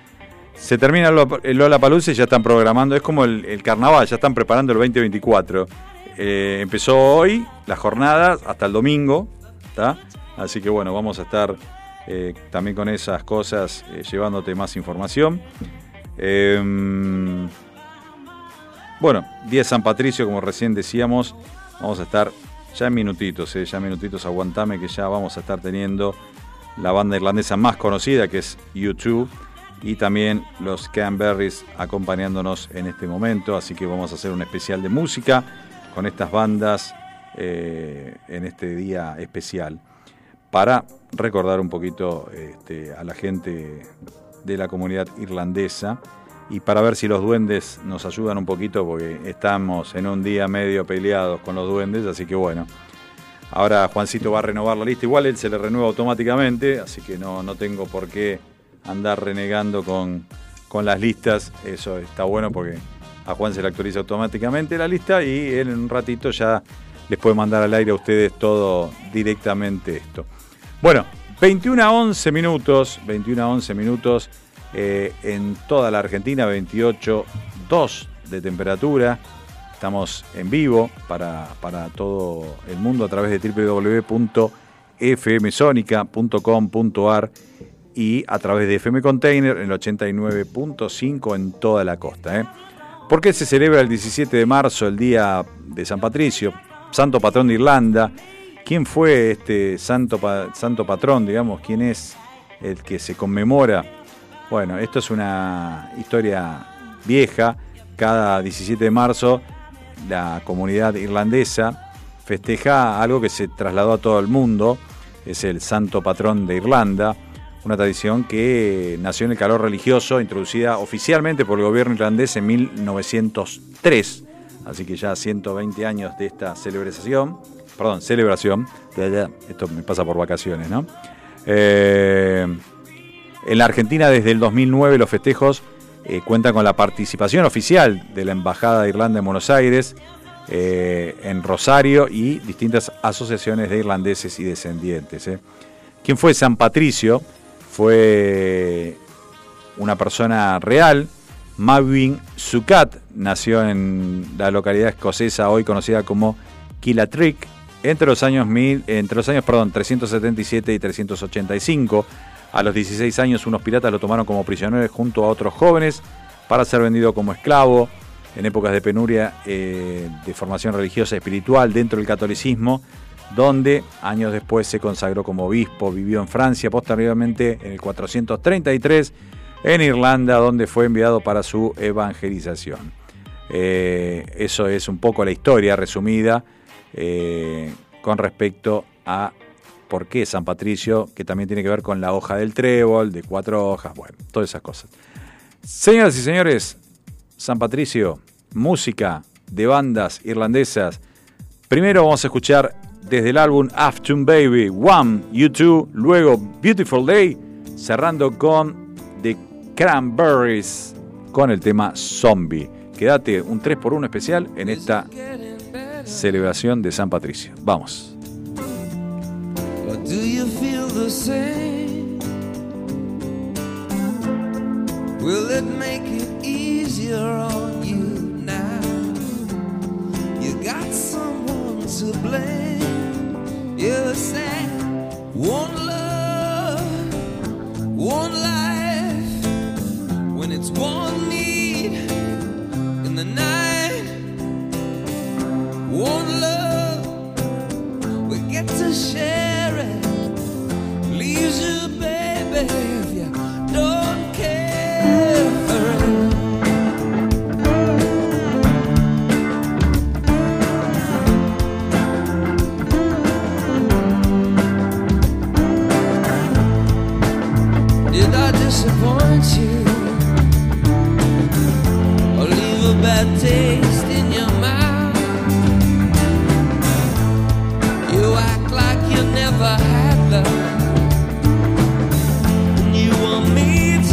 Se termina el Lola Palusa y ya están programando, es como el, carnaval, ya están preparando el 2024. Eh, empezó hoy las jornadas hasta el domingo. Así que bueno, vamos a estar eh, también con esas cosas eh, llevándote más información. Em, bueno, día San Patricio, como recién decíamos, vamos a estar ya en minutitos, ya en minutitos, aguantame que ya vamos a estar teniendo la banda irlandesa más conocida que es YouTube y también los Canberries acompañándonos en este momento, así que vamos a hacer un especial de música con estas bandas eh, en este día especial para recordar un poquito este, a la gente de la comunidad irlandesa y para ver si los duendes nos ayudan un poquito porque estamos en un día medio peleados con los duendes, así que bueno. Ahora Juancito va a renovar la lista, igual él se le renueva automáticamente, así que no, no tengo por qué andar renegando con, con las listas, eso está bueno porque a Juan se le actualiza automáticamente la lista y él en un ratito ya les puede mandar al aire a ustedes todo directamente esto. Bueno, 21 a 11 minutos, 21 a 11 minutos eh, en toda la Argentina, 28, 2 de temperatura. Estamos en vivo para, para todo el mundo a través de www.fmsonica.com.ar y a través de FM Container en el 89.5 en toda la costa. ¿eh? ¿Por qué se celebra el 17 de marzo, el día de San Patricio, santo patrón de Irlanda? ¿Quién fue este santo, santo patrón, digamos? ¿Quién es el que se conmemora? Bueno, esto es una historia vieja. Cada 17 de marzo la comunidad irlandesa festeja algo que se trasladó a todo el mundo. Es el santo patrón de Irlanda. Una tradición que nació en el calor religioso, introducida oficialmente por el gobierno irlandés en 1903. Así que ya 120 años de esta celebración. Perdón, celebración. Ya, ya, Esto me pasa por vacaciones, ¿no? Eh, en la Argentina, desde el 2009, los festejos eh, cuentan con la participación oficial de la Embajada de Irlanda en Buenos Aires, eh, en Rosario y distintas asociaciones de irlandeses y descendientes. ¿eh? ¿Quién fue San Patricio? Fue una persona real. Mavin Sukat nació en la localidad escocesa hoy conocida como Killatrick entre los años, mil, entre los años perdón, 377 y 385. A los 16 años unos piratas lo tomaron como prisionero junto a otros jóvenes para ser vendido como esclavo en épocas de penuria eh, de formación religiosa y espiritual dentro del catolicismo, donde años después se consagró como obispo, vivió en Francia, posteriormente en el 433 en Irlanda, donde fue enviado para su evangelización. Eh, eso es un poco la historia resumida eh, con respecto a por qué San Patricio, que también tiene que ver con la hoja del trébol, de cuatro hojas, bueno, todas esas cosas. Señoras y señores, San Patricio, música de bandas irlandesas. Primero vamos a escuchar desde el álbum Afternoon Baby, One, U2, luego Beautiful Day, cerrando con The Cranberries con el tema Zombie. Quédate un 3x1 especial en esta celebración de San Patricio. Vamos. Do you feel the same? Will it make it easier on you now? You got someone to blame. You said one love, one life. When it's one need in the night, one love we get to share disappoint you? Or leave a bad taste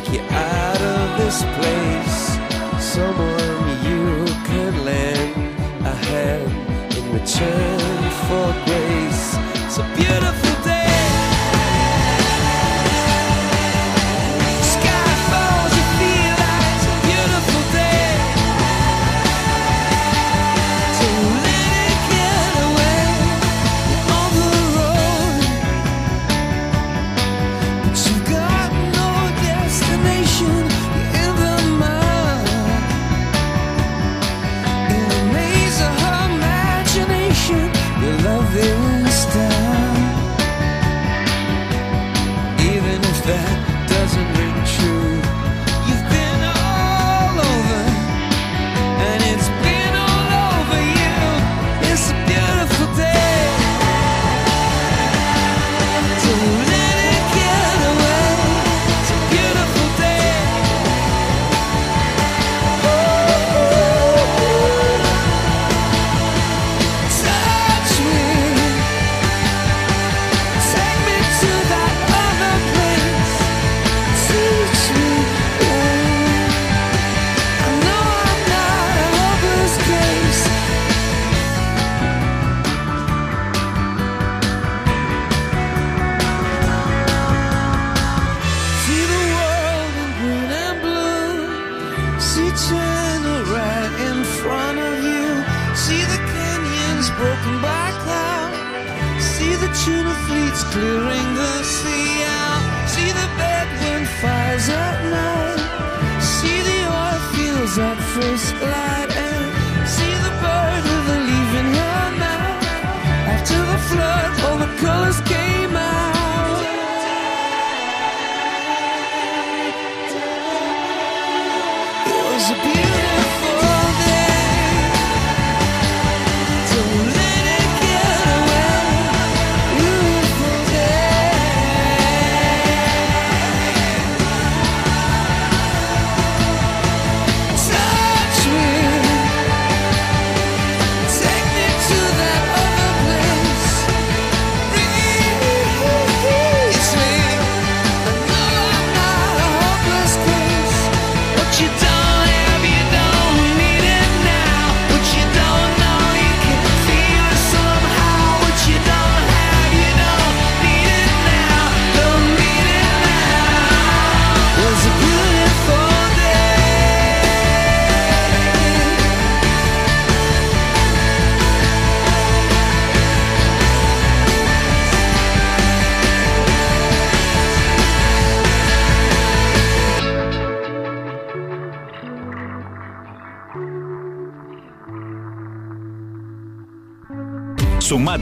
take you out of this place. Someone you could lend a hand in return for grace. So beautiful.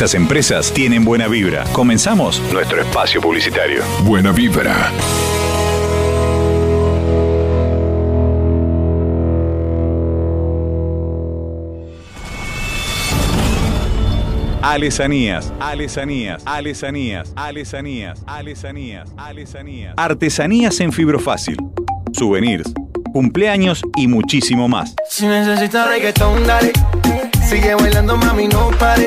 Estas empresas tienen buena vibra. Comenzamos nuestro espacio publicitario. Buena vibra. Alesanías, alesanías, alesanías, alesanías, alesanías, alesanías. Artesanías en fibrofácil. Souvenirs, cumpleaños y muchísimo más. Si necesitas reggaetón, dale. Sigue bailando, mami, no pare.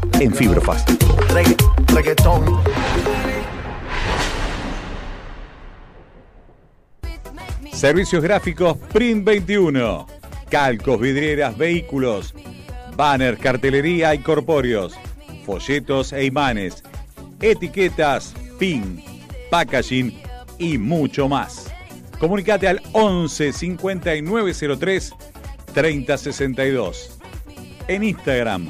en. Regga- reggaetón. Servicios gráficos Print 21. Calcos, vidrieras, vehículos, banner, cartelería y corpóreos, folletos e imanes, etiquetas, pin, packaging y mucho más. Comunicate al 11 5903 3062. En Instagram,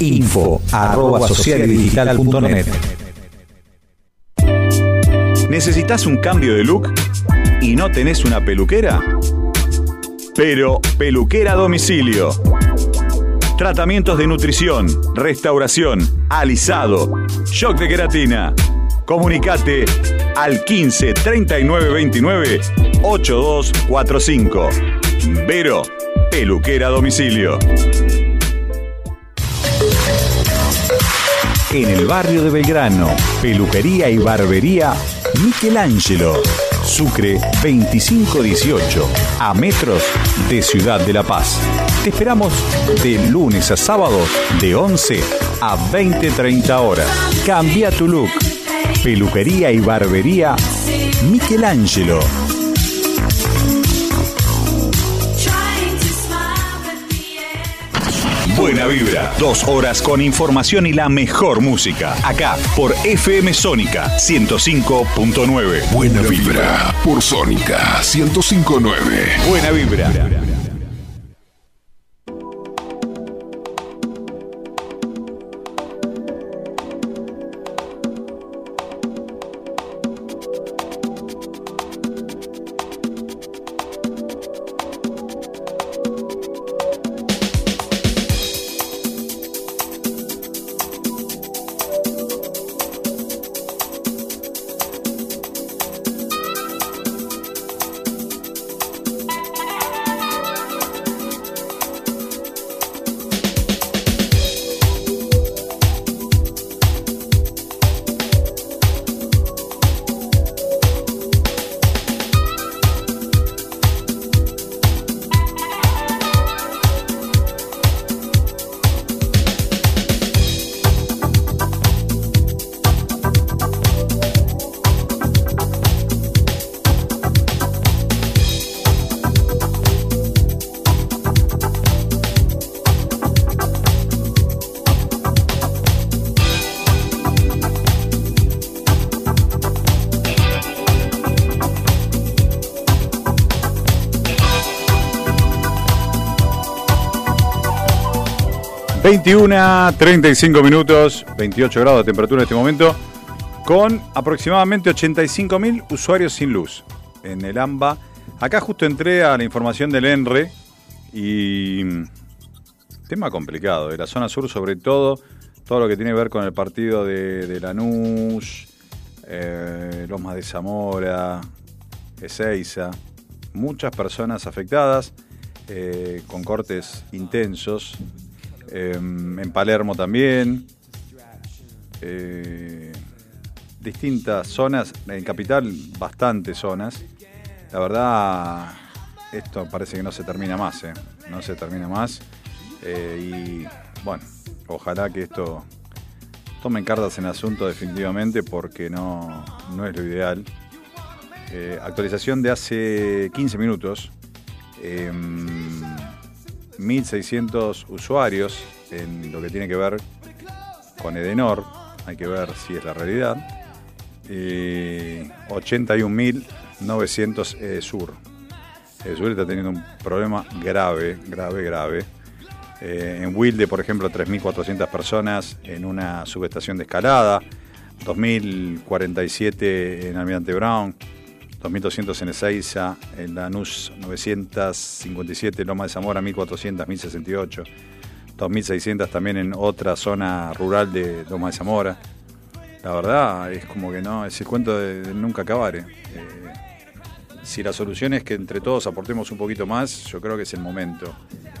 Info arroba. ¿Necesitas un cambio de look y no tenés una peluquera? Pero Peluquera a Domicilio. Tratamientos de nutrición, restauración, alisado, shock de queratina. Comunicate al 15 39 29 8245. Vero, Peluquera a Domicilio. En el barrio de Belgrano, peluquería y barbería Michelangelo. Sucre 2518, a metros de Ciudad de La Paz. Te esperamos de lunes a sábado de 11 a 20-30 horas. Cambia tu look. Peluquería y barbería Michelangelo. Buena vibra, dos horas con información y la mejor música. Acá por FM Sónica 105.9. Buena vibra por Sónica 1059. Buena vibra. ...21, 35 minutos, 28 grados de temperatura en este momento... ...con aproximadamente 85.000 usuarios sin luz... ...en el AMBA. Acá justo entré a la información del ENRE... ...y... Tema complicado, de la zona sur sobre todo... ...todo lo que tiene que ver con el partido de, de Lanús... Eh, Lomas de Zamora... Ezeiza... Muchas personas afectadas... eh, con cortes intensos... Eh, en Palermo también. Eh, distintas zonas, en Capital bastantes zonas. La verdad, esto parece que no se termina más, ¿eh? no se termina más. Eh, y bueno, ojalá que esto tomen cartas en asunto definitivamente porque no, no es lo ideal. Eh, actualización de hace 15 minutos. Em, 1.600 usuarios en lo que tiene que ver con Edenor, hay que ver si es la realidad, y 81.900 Edesur. Edesur está teniendo un problema grave, grave, grave. Eh, en Wilde, por ejemplo, 3.400 personas en una subestación de escalada, 2.047 en Almirante Brown, 2.200 en Ezeiza, en Lanús 957, Loma de Zamora 1.400, 1.068, 2.600 también en otra zona rural de Loma de Zamora. La verdad es como que no, es el cuento de nunca acabar. eh. Eh, si la solución es que entre todos aportemos un poquito más, yo creo que es el momento.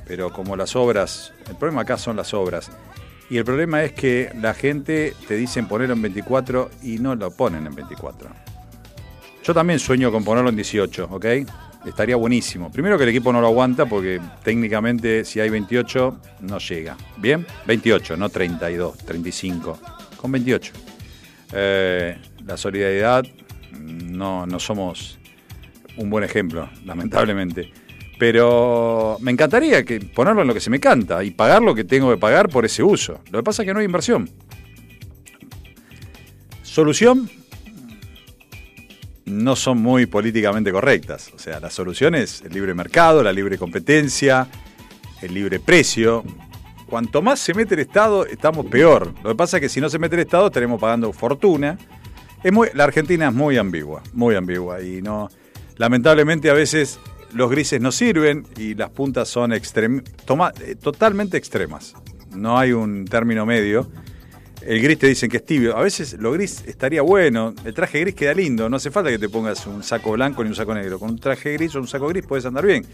Pero como las obras, el problema acá son las obras. Y el problema es que la gente te dicen ponerlo en 24 y no lo ponen en 24. Yo también sueño con ponerlo en 18, ¿ok? Estaría buenísimo. Primero que el equipo no lo aguanta porque técnicamente si hay 28 no llega. ¿Bien? 28, no 32, 35. Con 28. Eh, la solidaridad no, no somos un buen ejemplo, lamentablemente. Pero me encantaría que ponerlo en lo que se me canta y pagar lo que tengo que pagar por ese uso. Lo que pasa es que no hay inversión. Solución, no son muy políticamente correctas. O sea, la solución es el libre mercado, la libre competencia, el libre precio. Cuanto más se mete el Estado, estamos peor. Lo que pasa es que si no se mete el Estado, estaremos pagando fortuna. Es muy, la Argentina es muy ambigua, muy ambigua. Y no, lamentablemente a veces los grises no sirven y las puntas son eh, totalmente extremas. No hay un término medio. El gris te dicen que es tibio. A veces lo gris estaría bueno. El traje gris queda lindo. No hace falta que te pongas un saco blanco ni un saco negro. Con un traje gris o un saco gris puedes andar bien.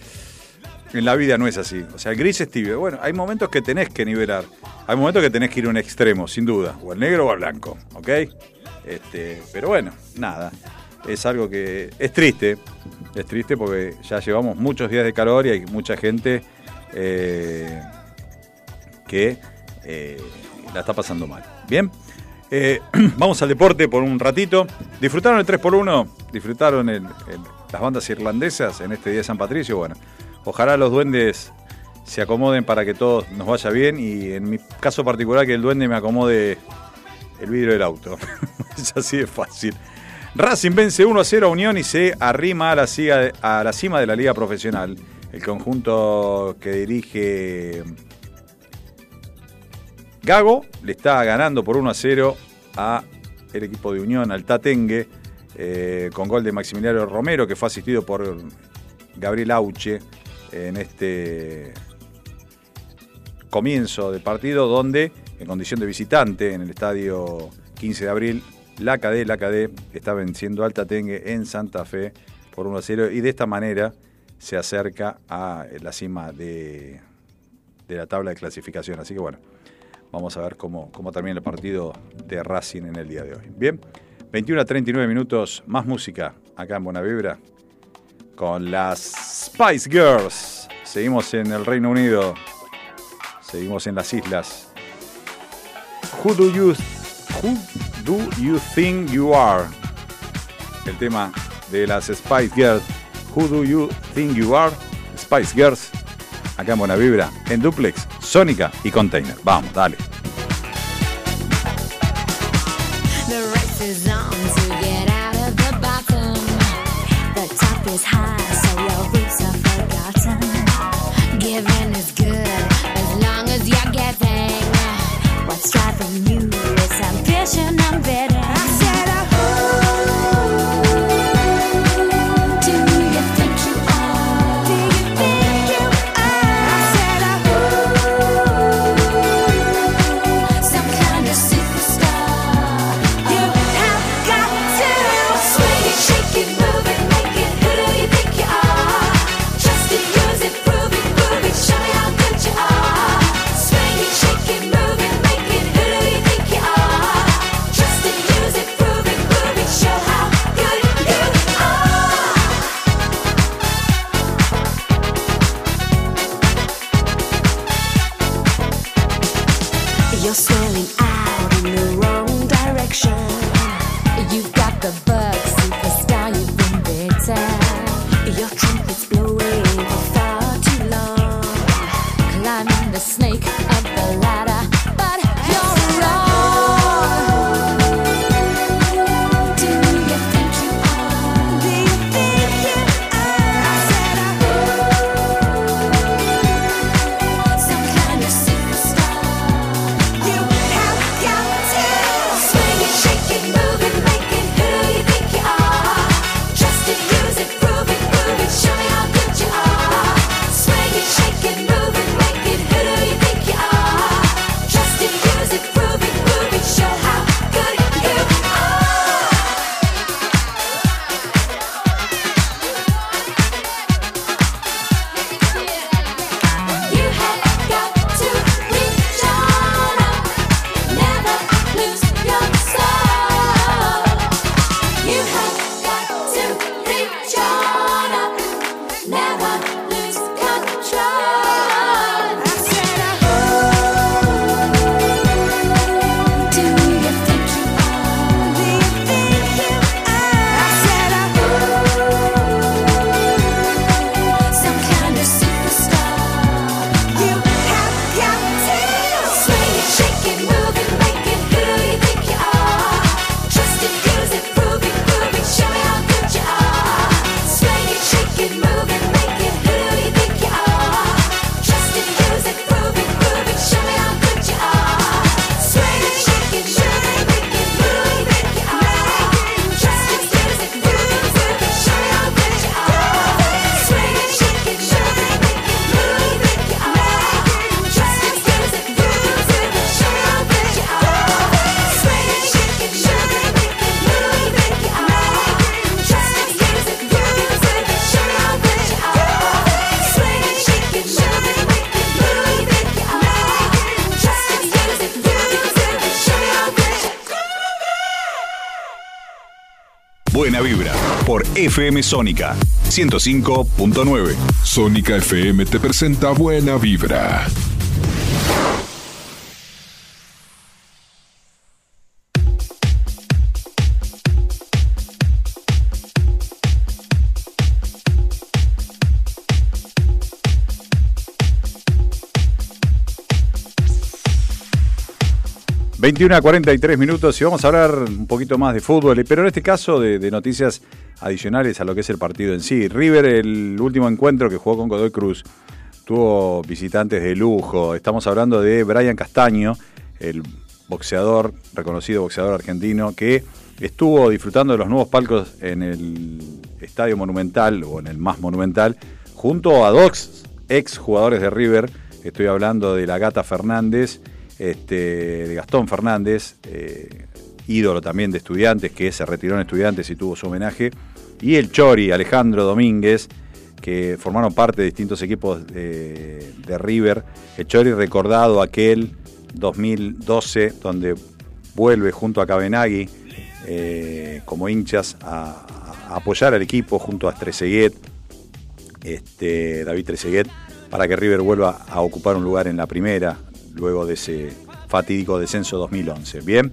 En la vida no es así. O sea, el gris es tibio. Bueno, hay momentos que tenés que nivelar. Hay momentos que tenés que ir a un extremo, sin duda. O al negro o al blanco. ¿Ok? Este, pero bueno, nada. Es algo que es triste. Es triste porque ya llevamos muchos días de calor y hay mucha gente eh, que eh, la está pasando mal. Bien. Eh, vamos al deporte por un ratito. ¿Disfrutaron el 3x1? ¿Disfrutaron las bandas irlandesas en este día de San Patricio? Bueno, ojalá los duendes se acomoden para que todo nos vaya bien y en mi caso particular que el duende me acomode el vidrio del auto. es así de fácil. Racing vence 1 a 0 a Unión y se arrima a la cima de la liga profesional. El conjunto que dirige Gago le está ganando por 1 a 0 a el equipo de Unión, al Tatengue, eh, con gol de Maximiliano Romero, que fue asistido por Gabriel Auche en este comienzo del partido, donde en condición de visitante en el estadio 15 de abril, la KD, la KD está venciendo al Tatengue en Santa Fe por 1 a 0 y de esta manera se acerca a la cima de, de la tabla de clasificación. Así que bueno, vamos a ver cómo, cómo termina el partido de Racing en el día de hoy. Bien, 21 a 39 minutos, más música acá en Buena Vibra con las Spice Girls. Seguimos en el Reino Unido, seguimos en las islas. Who do you, who do you think you are? El tema de las Spice Girls. Who do you think you are? Spice Girls. Acá en Buena Vibra, en Duplex, Sónica y Container. Vamos, dale. FM Sónica 105.9. Sónica FM te presenta Buena Vibra. ...21 a 43 minutos y vamos a hablar un poquito más de fútbol, pero en este caso de, de noticias adicionales a lo que es el partido en sí. River, el último encuentro que jugó con Godoy Cruz, tuvo visitantes de lujo. Estamos hablando de Brian Castaño, el boxeador, reconocido boxeador argentino, que estuvo disfrutando de los nuevos palcos en el Estadio Monumental, o en el más monumental, junto a dos ex jugadores de River. Estoy hablando de la Gata Fernández, este, de Gastón Fernández, eh, ídolo también de estudiantes, que se retiró en estudiantes y tuvo su homenaje, y el Chori, Alejandro Domínguez, que formaron parte de distintos equipos de, River. El Chori recordado aquel 2012, donde vuelve junto a Cabenagui eh, como hinchas a, a apoyar al equipo junto a Trezeguet, este, David Trezeguet, para que River vuelva a ocupar un lugar en la primera, luego de ese fatídico descenso 2011. Bien,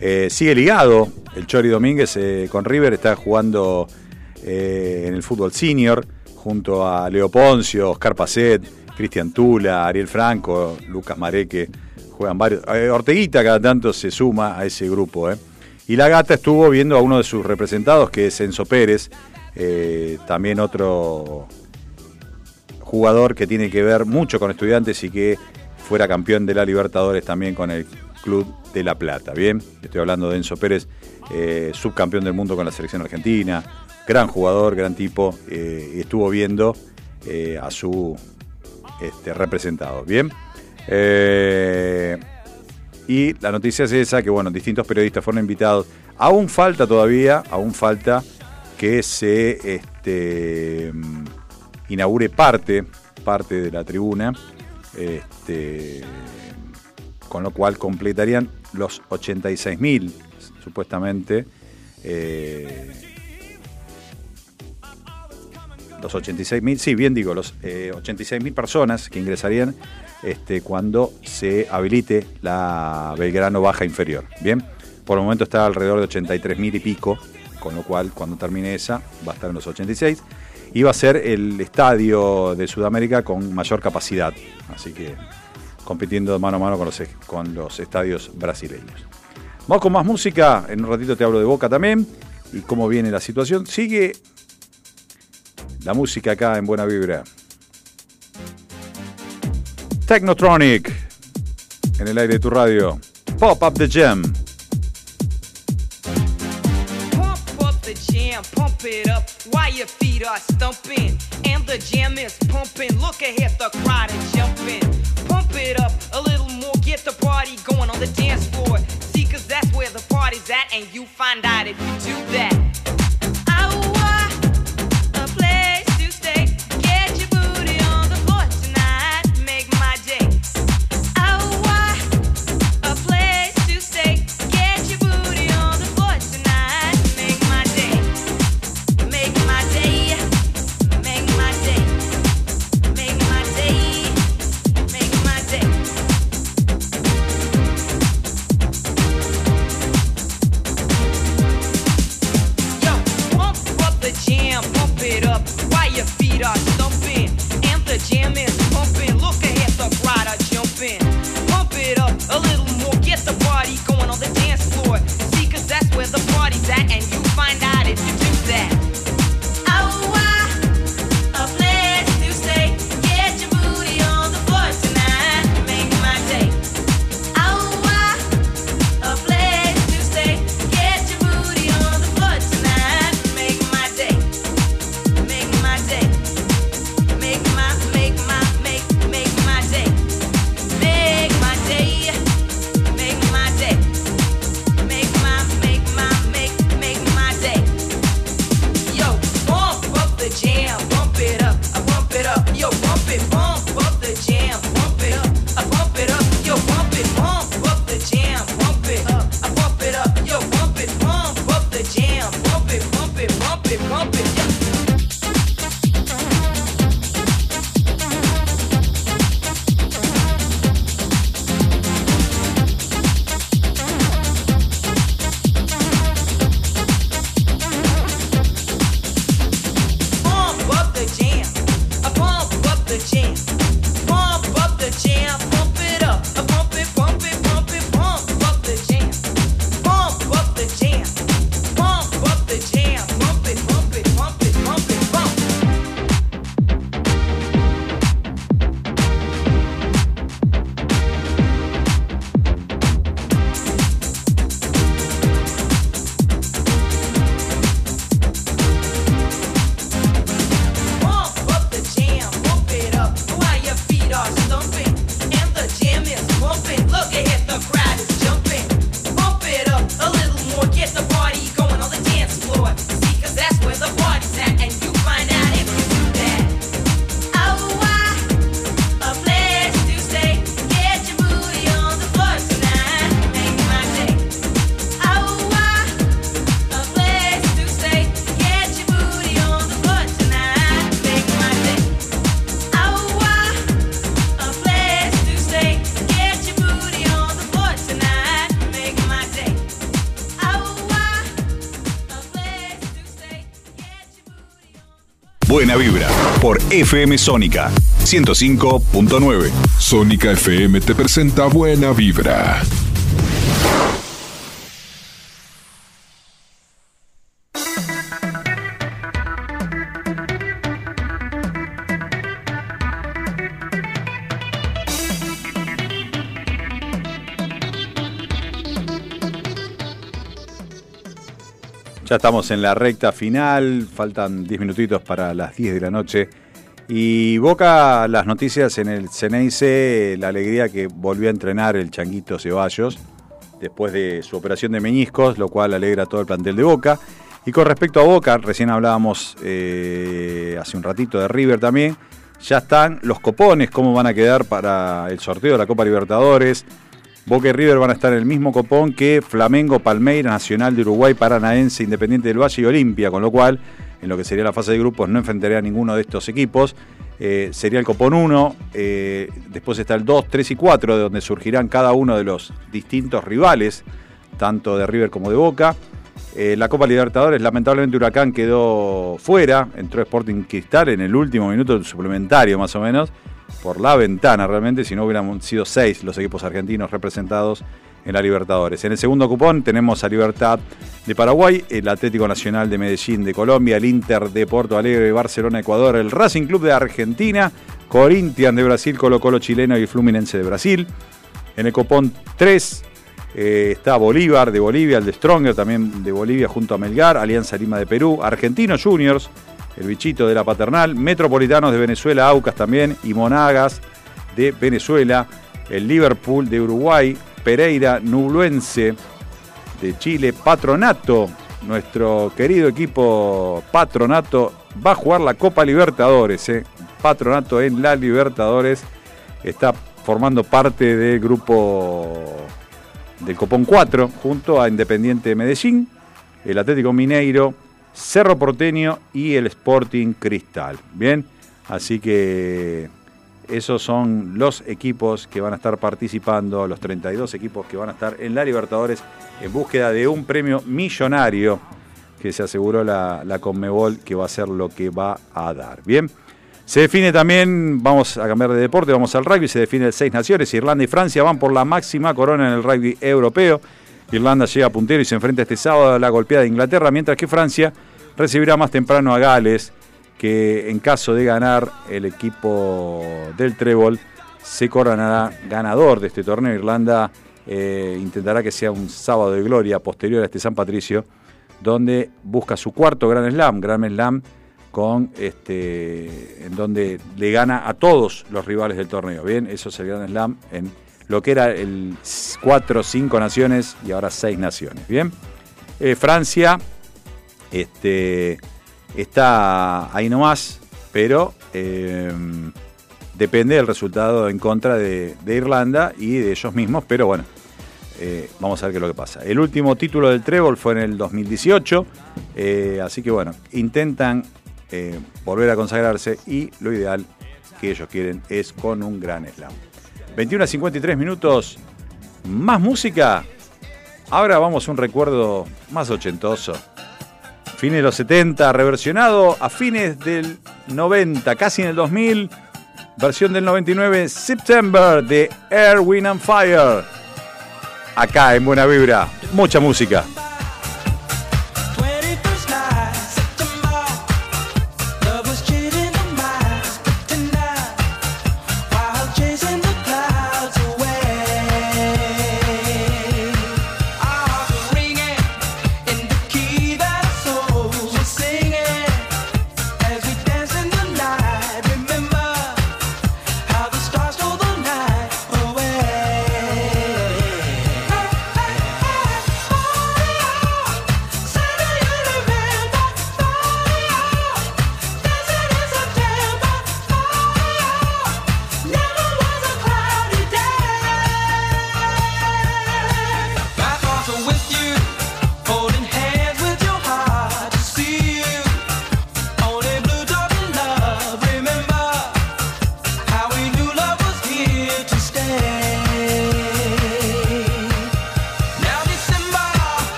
eh, sigue ligado el Chori Domínguez eh, con River, está jugando eh, en el fútbol senior junto a Leo Poncio, Oscar Pacet, Cristian Tula, Ariel Franco, Lucas Mareque, juegan varios. Orteguita cada tanto se suma a ese grupo. Y la gata estuvo viendo a uno de sus representados, que es Enzo Pérez, también otro jugador que tiene que ver mucho con estudiantes y que fuera campeón de la Libertadores también con el Club de La Plata. Bien, estoy hablando de Enzo Pérez, eh, subcampeón del mundo con la selección argentina, gran jugador, gran tipo, eh, estuvo viendo eh, a su este, representado. Bien. Eh, y la noticia es esa, que bueno, distintos periodistas fueron invitados. Aún falta todavía, aún falta que se este, mm, inaugure parte, parte de la tribuna, este, con lo cual completarían los 86.000, supuestamente, eh, los 86.000, sí, bien digo, los eh, 86.000 personas que ingresarían este, cuando se habilite la Belgrano Baja Inferior. Bien, por el momento está alrededor de 83.000 y pico, con lo cual cuando termine esa va a estar en los 86. Y va a ser el estadio de Sudamérica con mayor capacidad, así que compitiendo mano a mano con los, con los estadios brasileños. Vamos con más música, en un ratito te hablo de Boca también y cómo viene la situación. Sigue la música acá en Buena Vibra. Technotronic en el aire de tu radio. Pop Up the Jam. Pump up the jam, pump it up your feet are stumping. And the jam is pumping. Look ahead, the crowd is jumping. It up a little more, get the party going on the dance floor. See, cause that's where the party's at, and you find out if you do that. that and you yeah. Vibra por FM Sónica 105.9. Sónica FM te presenta Buena Vibra. Estamos en la recta final, faltan 10 minutitos para las 10 de la noche. Y Boca, las noticias en el Ceneice, la alegría que volvió a entrenar el Changuito Ceballos después de su operación de meñiscos, lo cual alegra todo el plantel de Boca. Y con respecto a Boca, recién hablábamos eh, hace un ratito de River también, ya están los copones, cómo van a quedar para el sorteo de la Copa Libertadores. Boca y River van a estar en el mismo copón que Flamengo, Palmeiras, Nacional de Uruguay, Paranaense, Independiente del Valle y Olimpia, con lo cual, en lo que sería la fase de grupos, no enfrentaría a ninguno de estos equipos. Eh, sería el copón 1, eh, después está el 2, 3 y 4, de donde surgirán cada uno de los distintos rivales, tanto de River como de Boca. Eh, la Copa Libertadores, lamentablemente Huracán quedó fuera, entró Sporting Cristal en el último minuto del suplementario más o menos, por la ventana realmente, si no hubieran sido seis los equipos argentinos representados en la Libertadores. En el segundo cupón tenemos a Libertad de Paraguay, el Atlético Nacional de Medellín de Colombia, el Inter de Porto Alegre, Barcelona, Ecuador, el Racing Club de Argentina, Corinthians de Brasil, Colo Colo chileno y Fluminense de Brasil. En el cupón 3 eh, está Bolívar de Bolivia, el de Stronger también de Bolivia junto a Melgar, Alianza Lima de Perú, Argentinos Juniors, el bichito de la paternal, Metropolitanos de Venezuela, Aucas también, y Monagas de Venezuela, el Liverpool de Uruguay, Pereira, Nubluense de Chile, Patronato, nuestro querido equipo Patronato va a jugar la Copa Libertadores, eh. Patronato en la Libertadores está formando parte del grupo del Copón 4 junto a Independiente de Medellín, el Atlético Mineiro, Cerro Porteño y el Sporting Cristal. Bien, así que esos son los equipos que van a estar participando, los 32 equipos que van a estar en la Libertadores en búsqueda de un premio millonario que se aseguró la, la Conmebol que va a ser lo que va a dar. Bien. Se define también, vamos a cambiar de deporte, vamos al rugby, se define el seis naciones, Irlanda y Francia van por la máxima corona en el rugby europeo. Irlanda llega puntero y se enfrenta este sábado a la golpeada de Inglaterra, mientras que Francia recibirá más temprano a Gales, que en caso de ganar el equipo del Trébol se coronará ganador de este torneo. Irlanda eh, intentará que sea un sábado de gloria posterior a este San Patricio, donde busca su cuarto Grand Slam, Grand Slam con este en donde le gana a todos los rivales del torneo. Bien, eso es el Grand Slam en lo que era el 4, 5 naciones y ahora 6 naciones. Bien, Eh, Francia este, está ahí nomás, pero eh, depende del resultado en contra de, Irlanda y de ellos mismos, pero bueno. eh, vamos a ver qué es lo que pasa. El último título del Trébol fue en el 2018, eh, así que bueno, intentan volver a consagrarse y lo ideal que ellos quieren es con un gran slam. 21 a 53 minutos, más música. Ahora vamos a un recuerdo más ochentoso. Fines de los 70, reversionado a fines del 90, casi en el 2000. Versión del 99, September de Air, Wind and Fire. Acá en Buena Vibra, mucha música.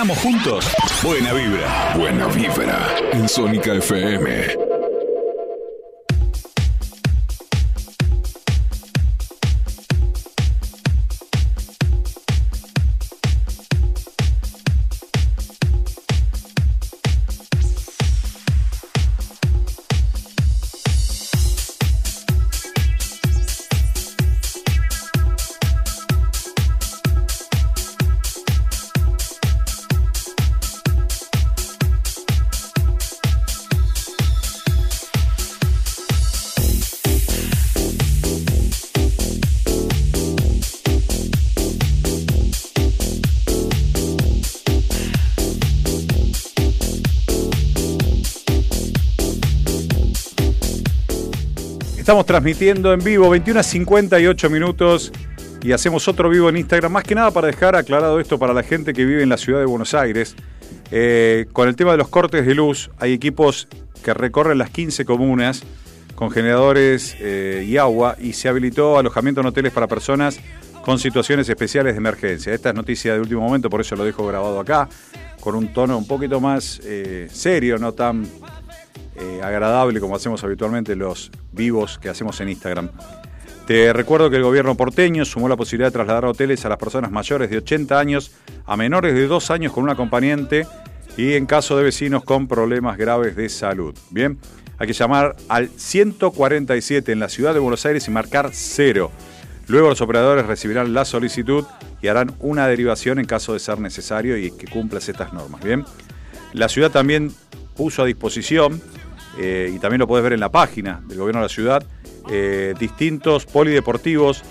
Cenamos juntos. Buena vibra. Buena vibra en Sónica FM. Estamos transmitiendo en vivo 21 a 58 minutos y hacemos otro vivo en Instagram. Más que nada para dejar aclarado esto para la gente que vive en la ciudad de Buenos Aires. Eh, con el tema de los cortes de luz, hay equipos que recorren las 15 comunas con generadores eh, y agua y se habilitó alojamiento en hoteles para personas con situaciones especiales de emergencia. Esta es noticia de último momento, por eso lo dejo grabado acá, con un tono un poquito más eh, serio, no tan eh, agradable como hacemos habitualmente los vivos que hacemos en Instagram. Te recuerdo que el gobierno porteño sumó la posibilidad de trasladar hoteles a las personas mayores de 80 años a menores de 2 años con un acompañante y en caso de vecinos con problemas graves de salud. Bien, hay que llamar al 147 en la ciudad de Buenos Aires y marcar cero. Luego los operadores recibirán la solicitud y harán una derivación en caso de ser necesario y que cumplas estas normas. Bien, la ciudad también puso a disposición eh, y también lo podés ver en la página del gobierno de la ciudad, eh, distintos polideportivos.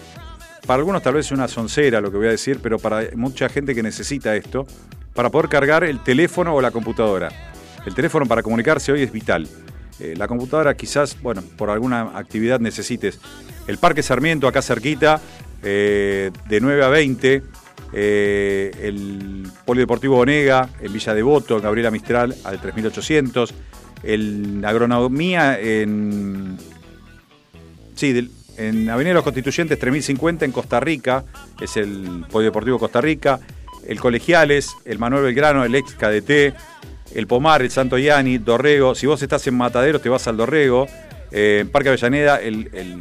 Para algunos tal vez es una soncera lo que voy a decir, pero para mucha gente que necesita esto, para poder cargar el teléfono o la computadora. El teléfono para comunicarse hoy es vital. Eh, la computadora quizás, bueno, por alguna actividad necesites. El Parque Sarmiento, acá cerquita, de 9 a 20. eh, el Polideportivo Onega, en Villa Devoto, en Gabriela Mistral, al 3800. El Agronomía en. Sí, en Avenida de los Constituyentes 3050 en Costa Rica, es el Polideportivo Costa Rica. El Colegiales, el Manuel Belgrano, el ex KDT, el Pomar, el Santo Yani, Dorrego. Si vos estás en Mataderos, te vas al Dorrego. Eh, en Parque Avellaneda, el, el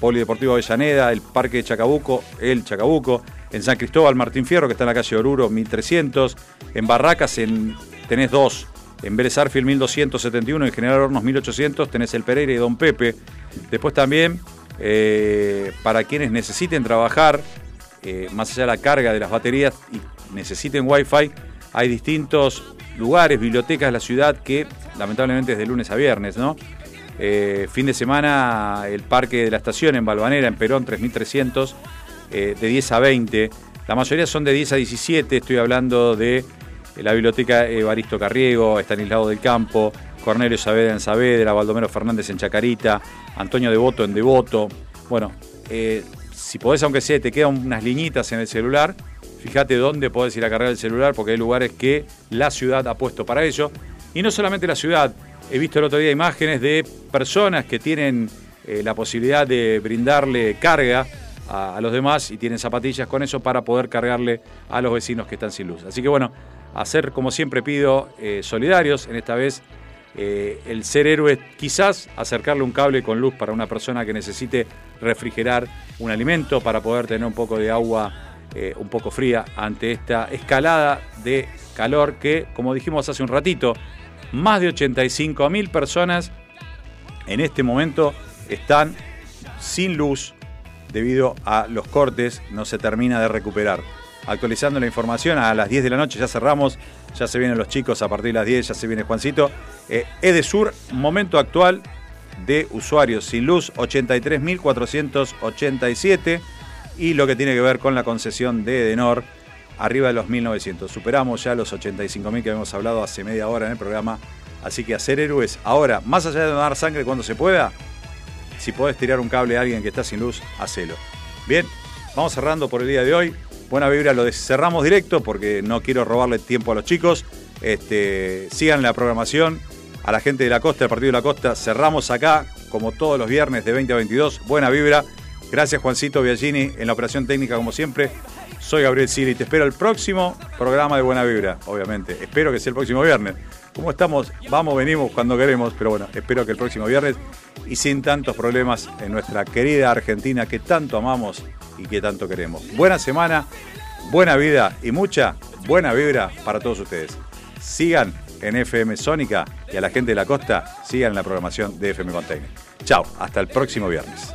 Polideportivo Avellaneda, el Parque de Chacabuco, el Chacabuco. En San Cristóbal, Martín Fierro, que está en la calle Oruro, 1300. En Barracas en, tenés dos. En Vélez Arfield, 1271. En General Hornos, 1800. Tenés el Pereira y Don Pepe. Después también, eh, para quienes necesiten trabajar, eh, más allá de la carga de las baterías y necesiten Wi-Fi, hay distintos lugares, bibliotecas de la ciudad que lamentablemente es de lunes a viernes, ¿no? Eh, fin de semana el parque de la estación en Balvanera, en Perón 3300, eh, de 10 a 20. La mayoría son de 10 a 17, estoy hablando de la biblioteca Evaristo Carriego, Estanislao del Campo, Cornelio Saavedra en Saavedra, Baldomero Fernández en Chacarita, Antonio Devoto en Devoto. Bueno, eh, si podés, aunque sea, te quedan unas liñitas en el celular, fíjate dónde podés ir a cargar el celular, porque hay lugares que la ciudad ha puesto para ello. Y no solamente la ciudad, he visto el otro día imágenes de personas que tienen eh, la posibilidad de brindarle carga a los demás y tienen zapatillas con eso para poder cargarle a los vecinos que están sin luz. Así que bueno, hacer como siempre pido eh, solidarios, en esta vez eh, el ser héroe quizás acercarle un cable con luz para una persona que necesite refrigerar un alimento para poder tener un poco de agua eh, un poco fría ante esta escalada de calor que, como dijimos hace un ratito, más de 85 mil personas en este momento están sin luz debido a los cortes, no se termina de recuperar. Actualizando la información, a las 10 de la noche ya cerramos, ya se vienen los chicos a partir de las 10, ya se viene Juancito. Eh, Edesur, momento actual de usuarios sin luz, 83.487 y lo que tiene que ver con la concesión de Edenor, arriba de los 1.900. Superamos ya los 85.000 que habíamos hablado hace media hora en el programa, así que hacer héroes. Ahora, más allá de donar sangre cuando se pueda, si podés tirar un cable a alguien que está sin luz, hacelo. Bien, vamos cerrando por el día de hoy. Buena vibra, lo cerramos directo porque no quiero robarle tiempo a los chicos. Este, sigan la programación. A la gente de la costa, el partido de la costa, cerramos acá, como todos los viernes de 20 a 22. Buena vibra. Gracias Juancito Biagini en la operación técnica como siempre. Soy Gabriel Siri y te espero el próximo programa de Buena Vibra, obviamente. Espero que sea el próximo viernes. Como estamos, vamos, venimos cuando queremos, pero bueno, espero que el próximo viernes y sin tantos problemas en nuestra querida Argentina que tanto amamos y que tanto queremos. Buena semana, buena vida y mucha buena vibra para todos ustedes. Sigan en FM Sónica y a la gente de la costa sigan la programación de FM Container. Chao, hasta el próximo viernes.